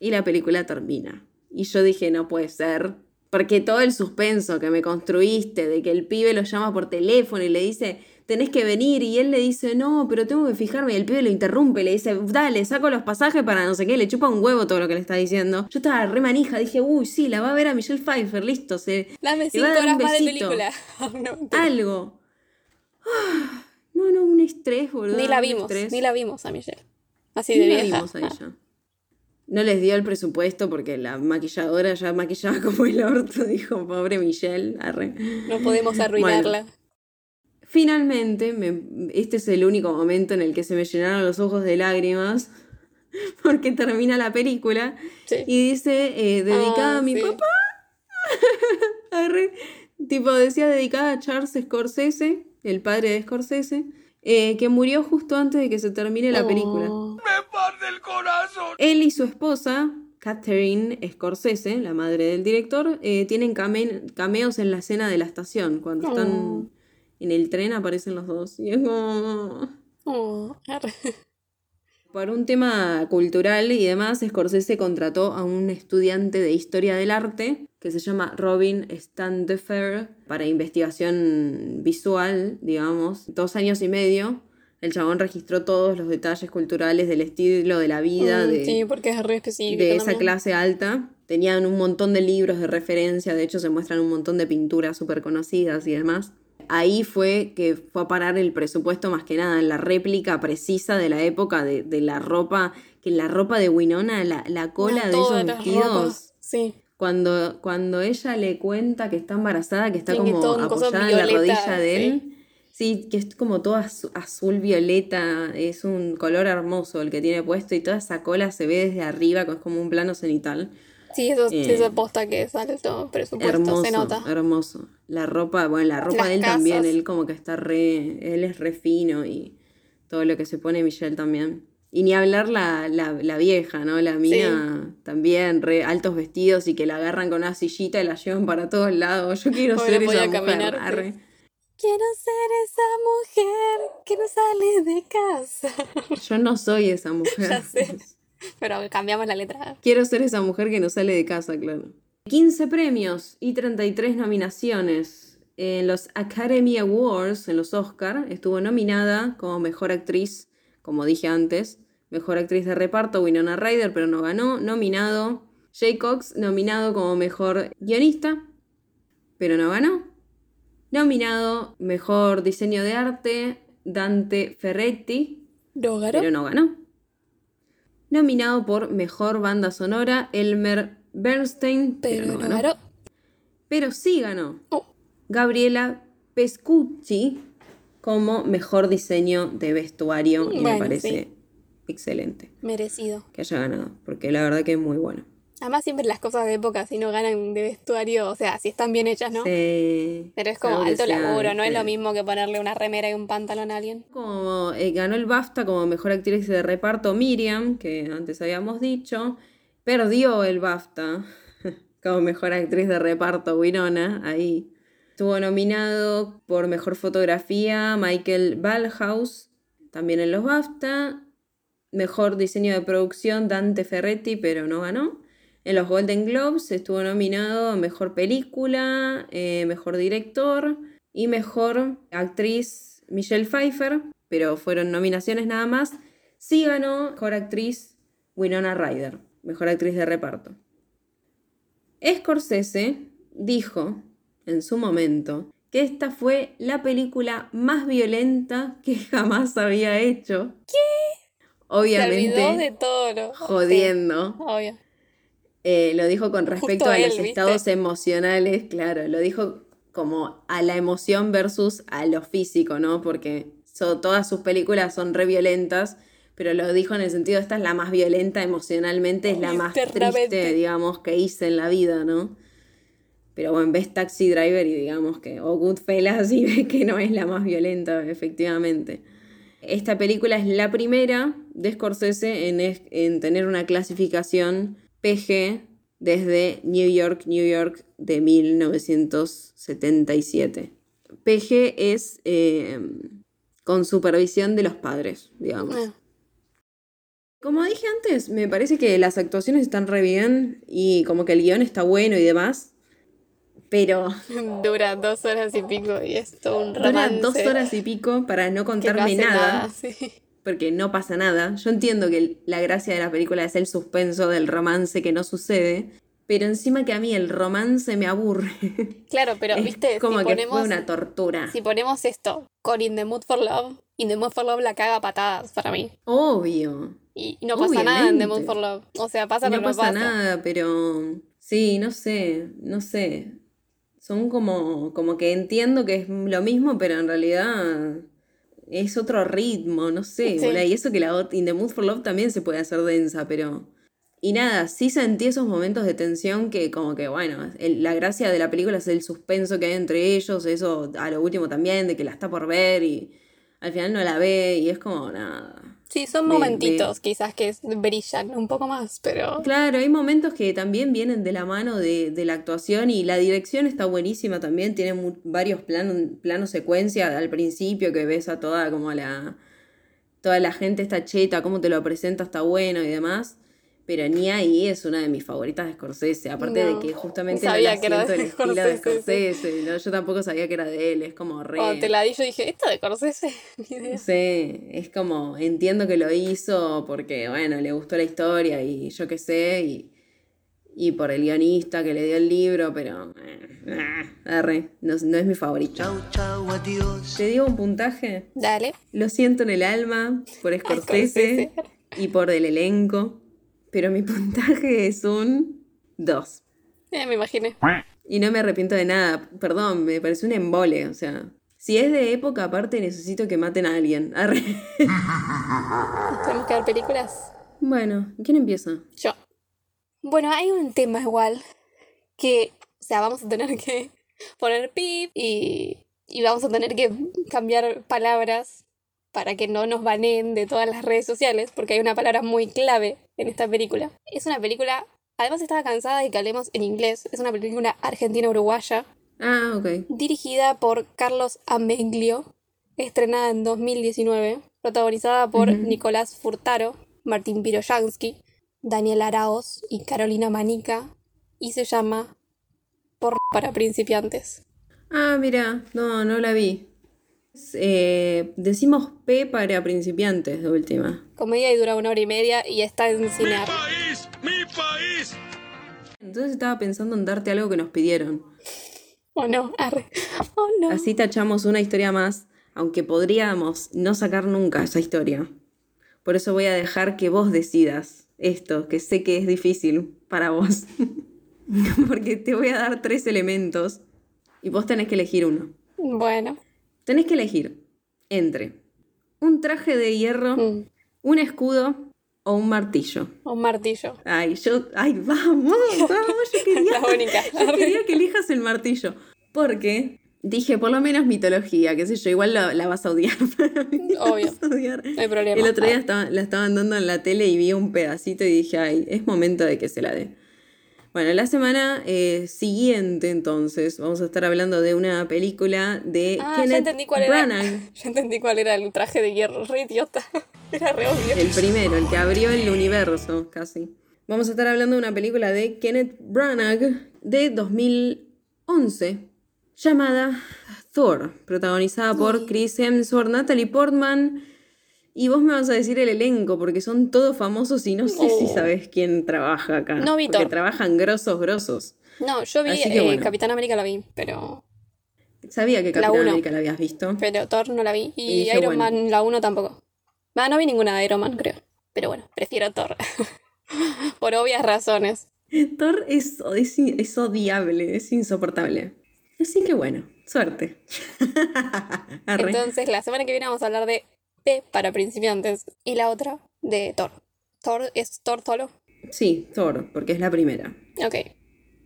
y la película termina. Y yo dije, no puede ser. Porque todo el suspenso que me construiste de que el pibe lo llama por teléfono y le dice, tenés que venir. Y él le dice, no, pero tengo que fijarme. Y el pibe lo interrumpe, le dice, dale, saco los pasajes para no sé qué. Le chupa un huevo todo lo que le está diciendo. Yo estaba re manija, dije, uy, sí, la va a ver a Michelle Pfeiffer, listo. Se, Dame cinco horas un más de película. No, mentira. Algo. Ah, No, no, un estrés, boludo. ni la vimos, ni la vimos a Michelle. Así Ni de la vieja. vimos a ella. No les dio el presupuesto porque la maquilladora ya maquillaba como el orto, dijo, pobre Michelle. arre. No podemos arruinarla. Finalmente, me- este es el único momento en el que se me llenaron los ojos de lágrimas, porque termina la película Sí. y dice, eh, dedicada Ah, a mi sí. papá. Arre. Tipo, decía dedicada a Charles Scorsese, el padre de Scorsese, eh, que murió justo antes de que se termine la película. Oh. ¡Me parte el corazón! Él y su esposa, Catherine Scorsese, la madre del director, eh, tienen came- cameos en la escena de la estación. Cuando Oh. están en el tren aparecen los dos. Y es como... Oh. Por un tema cultural y demás, Scorsese contrató a un estudiante de historia del arte que se llama Robin Standefer para investigación visual, digamos, dos años y medio. El chabón registró todos los detalles culturales del estilo de la vida, Mm, de, Sí, porque es re específico. de esa clase alta. Tenían un montón de libros de referencia, de hecho se muestran un montón de pinturas súper conocidas y demás. Ahí fue que fue a parar el presupuesto más que nada en la réplica precisa de la época de, de la ropa, que la ropa de Winona, la, la cola Ah, de esos vestidos. Sí. cuando, cuando ella le cuenta que está embarazada, que está Sí, como apoyada en la rodilla de él. Sí, que es como todo azu- azul violeta, es un color hermoso el que tiene puesto y toda esa cola se ve desde arriba, es como un plano cenital. Sí, eso, Eh, esa posta que es alto presupuesto, hermoso, se nota. hermoso. La ropa, bueno, la ropa Las de él también, él como que está re, él es re fino y todo lo que se pone Michelle también. Y ni hablar la, la, la vieja, ¿no? La mina también, re altos vestidos y que la agarran con una sillita y la llevan para todos lados. Yo quiero Ahora ser esa mujer. arre. Quiero ser esa mujer que no sale de casa. Yo no soy esa mujer. Ya sé. Pero cambiamos la letra. Quiero ser esa mujer que no sale de casa, claro. 15 premios y 33 nominaciones. En los Academy Awards, en los Oscar, estuvo nominada como mejor actriz, como dije antes. Mejor actriz de reparto, Winona Ryder, pero no ganó. Nominado. Jay Cox, nominado como mejor guionista, pero no ganó. Nominado mejor diseño de arte, Dante Ferretti, ¿No ganó? pero no ganó. Nominado por Mejor Banda Sonora, Elmer Bernstein, pero, Pero no ganó. ganó. Pero sí ganó. Oh. Gabriela Pescucci como Mejor Diseño de Vestuario y me parece sí. excelente Merecido. que haya ganado, porque la verdad que es muy bueno. Además, siempre las cosas de época, si no ganan de vestuario, o sea, si están bien hechas, ¿no? Sí, Pero es como alto laburo, no es lo mismo que ponerle una remera y un pantalón a alguien. Como eh, ganó el BAFTA como mejor actriz de reparto Miriam, que antes habíamos dicho, perdió el BAFTA como mejor actriz de reparto Winona, ahí. Estuvo nominado por mejor fotografía Michael Ballhaus, también en los BAFTA. Mejor diseño de producción Dante Ferretti, pero no ganó. En los Golden Globes estuvo nominado a Mejor Película, eh, Mejor Director y Mejor Actriz Michelle Pfeiffer, pero fueron nominaciones nada más. Sí ganó Mejor Actriz Winona Ryder, Mejor Actriz de Reparto. Scorsese dijo en su momento que esta fue la película más violenta que jamás había hecho. ¿Qué? Obviamente. Se olvidó de todo lo... Jodiendo. Sí, obvio. Eh, lo dijo con respecto Justo a él, los ¿viste? estados emocionales, claro, lo dijo como a la emoción versus a lo físico, ¿no? Porque so- todas sus películas son re violentas, pero lo dijo en el sentido, esta es la más violenta emocionalmente, es la más triste, digamos, que hice en la vida, ¿no? Pero bueno, ves Taxi Driver y digamos que, o Goodfellas y ves que no es la más violenta, efectivamente. Esta película es la primera de Scorsese en, es- en tener una clasificación PG desde New York, New York de 1977. PG es eh, con supervisión de los padres, digamos. Ah, Como dije antes, me parece que las actuaciones están re bien y como que el guion está bueno y demás. pero Dura dos horas y pico y es todo un dura romance. dos horas y pico para no contarme nada, sí. Porque no pasa nada. Yo entiendo que la gracia de la película es el suspenso del romance que no sucede, pero encima que a mí el romance me aburre. Claro, pero es viste, como si que ponemos, fue una tortura. si ponemos esto con In the Mood for Love, In the Mood for Love la caga patadas para mí. Obvio. Y y no pasa nada en The Mood for Love. O sea, pasa no no pasa pasa. nada, pero sí, no sé, no sé. Son como, como que entiendo que es lo mismo, pero en realidad es otro ritmo, no sé. Sí. Y eso que la In the Mood for Love también se puede hacer densa, pero... Y nada, sí sentí esos momentos de tensión que como que, bueno, el- la gracia de la película es el suspenso que hay entre ellos, eso a lo último también, de que la está por ver y al final no la ve y es como nada. Sí, son de- momentitos quizás que brillan un poco más, pero... Claro, hay momentos que también vienen de la mano de, de la actuación y la dirección está buenísima también, tiene varios planos, planos secuencia al principio que ves a toda como la toda la gente está cheta, cómo te lo presenta está bueno y demás, pero ni ahí es una de mis favoritas de Scorsese, aparte No, de que justamente sabía que era asiento de el estilo de Scorsese, sí. Scorsese, ¿no? yo tampoco sabía que era de él, es como re... Cuando te la di yo dije, ¿esto de Corsese? Ni idea. Sí, es como, entiendo que lo hizo porque, bueno, le gustó la historia y yo qué sé, y, y por el guionista que le dio el libro, pero... eh, arre, no, no es mi favorito. Chau, chau, adiós. Te digo un puntaje, Dale. lo siento en el alma por Scorsese Scorsese. y por el elenco, pero mi puntaje es un 2. Eh, me imaginé. Y no me arrepiento de nada, perdón, me parece un embole, o sea... Si es de época, aparte necesito que maten a alguien. Tenemos que ver películas. Bueno, ¿quién empieza? Yo. Bueno, hay un tema igual que, o sea, vamos a tener que poner pip y, y vamos a tener que cambiar palabras para que no nos baneen de todas las redes sociales, porque hay una palabra muy clave en esta película. Es una película, además estaba cansada de que hablemos en inglés, es una película argentina-uruguaya, Ah, ok. dirigida por Carlos Ameglio, estrenada en 2019, protagonizada por. Nicolás Furtaro, Martín Piroyansky, Daniel Araoz y Carolina Manica, y se llama Por para principiantes. Ah, mira, no, no la vi. Eh, decimos P para principiantes de última. Comedia y dura una hora y media y está en Cinear. país! ¡Mi país! Entonces estaba pensando en darte algo que nos pidieron. Oh no, arre. Oh no. Así tachamos una historia más, aunque podríamos no sacar nunca esa historia. Por eso voy a dejar que vos decidas esto, que sé que es difícil para vos. Porque te voy a dar tres elementos y vos tenés que elegir uno. Bueno. Tenés que elegir entre un traje de hierro, Mm, un escudo o un martillo. un martillo. Ay, yo, ay, vamos, vamos, yo quería, yo quería que elijas el martillo. Porque dije, por lo menos mitología, qué sé yo, igual la, la vas a odiar. La Obvio. vas a odiar. No hay problema. El otro día estaba- la estaban dando en la tele y vi un pedacito y dije, ay, es momento de que se la dé. Bueno, la semana eh, siguiente entonces vamos a estar hablando de una película de Ah, ya Kenneth entendí cuál Branagh. era. Ya entendí cuál era el traje de hierro. Re idiota. Era re obvio. El primero, el que abrió el universo, casi. Vamos a estar hablando de una película de Kenneth Branagh de 2011 llamada Thor, protagonizada por Chris Hemsworth, Natalie Portman. Y vos me vas a decir el elenco, porque son todos famosos y no sé si sabes quién trabaja acá. No vi porque trabajan grosos, grosos. No, yo vi eh, bueno. Capitán América la vi, pero, Sabía que Capitán. América la habías visto. pero Thor no la vi. Y, Y dije, Iron bueno. Man la 1 tampoco. No vi ninguna de Iron Man, creo. Pero bueno, prefiero Thor. Por obvias razones. Thor es, es, es odiable, es insoportable. Así que bueno, suerte. Entonces, la semana que viene vamos a hablar de P para principiantes y la otra de Thor. Thor es Thor solo. Sí, Thor, porque es la primera. Ok.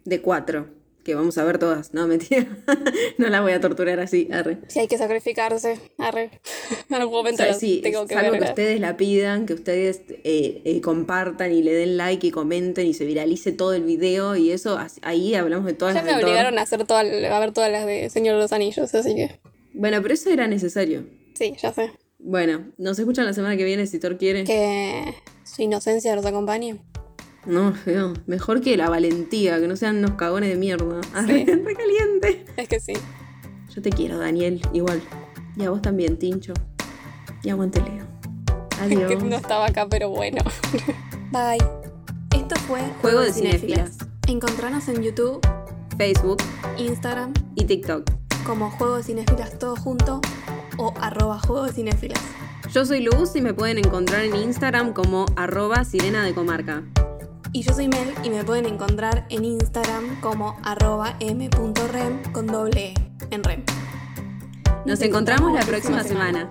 De cuatro, que vamos a ver todas. No, mentira. no la voy a torturar así. Arre. Si hay que sacrificarse. Arre. en algún O momento sea, las sí, tengo que salvo ver. que ustedes la pidan, que ustedes eh, eh, compartan y le den like y comenten y se viralice todo el video y eso, ahí hablamos de todas Ya las me de Thor. obligaron a hacer toda, a ver todas las de Señor de los Anillos, así que Bueno, pero eso era necesario. sí, ya sé. Bueno, nos escuchan la semana que viene si Thor quiere. Que su inocencia nos acompañe. No, feo. Mejor que la valentía, que no sean unos cagones de mierda. Re caliente. Es que sí. Yo te quiero, Daniel, igual. Y a vos también, Tincho. Y aguante Leo. Adiós. Que no estaba acá, pero bueno. Bye. Esto fue Juego de Cinéfilas. Encontranos en YouTube, Facebook Instagram, y TikTok. como Juego de Cinéfilas todo junto o arroba Juego de Cinéfilas. Yo soy Luz y me pueden encontrar en Instagram como arroba sirena de comarca. Y yo soy Mel y me pueden encontrar en Instagram como arroba m.rem con doble E en rem. Nos encontramos la próxima semana.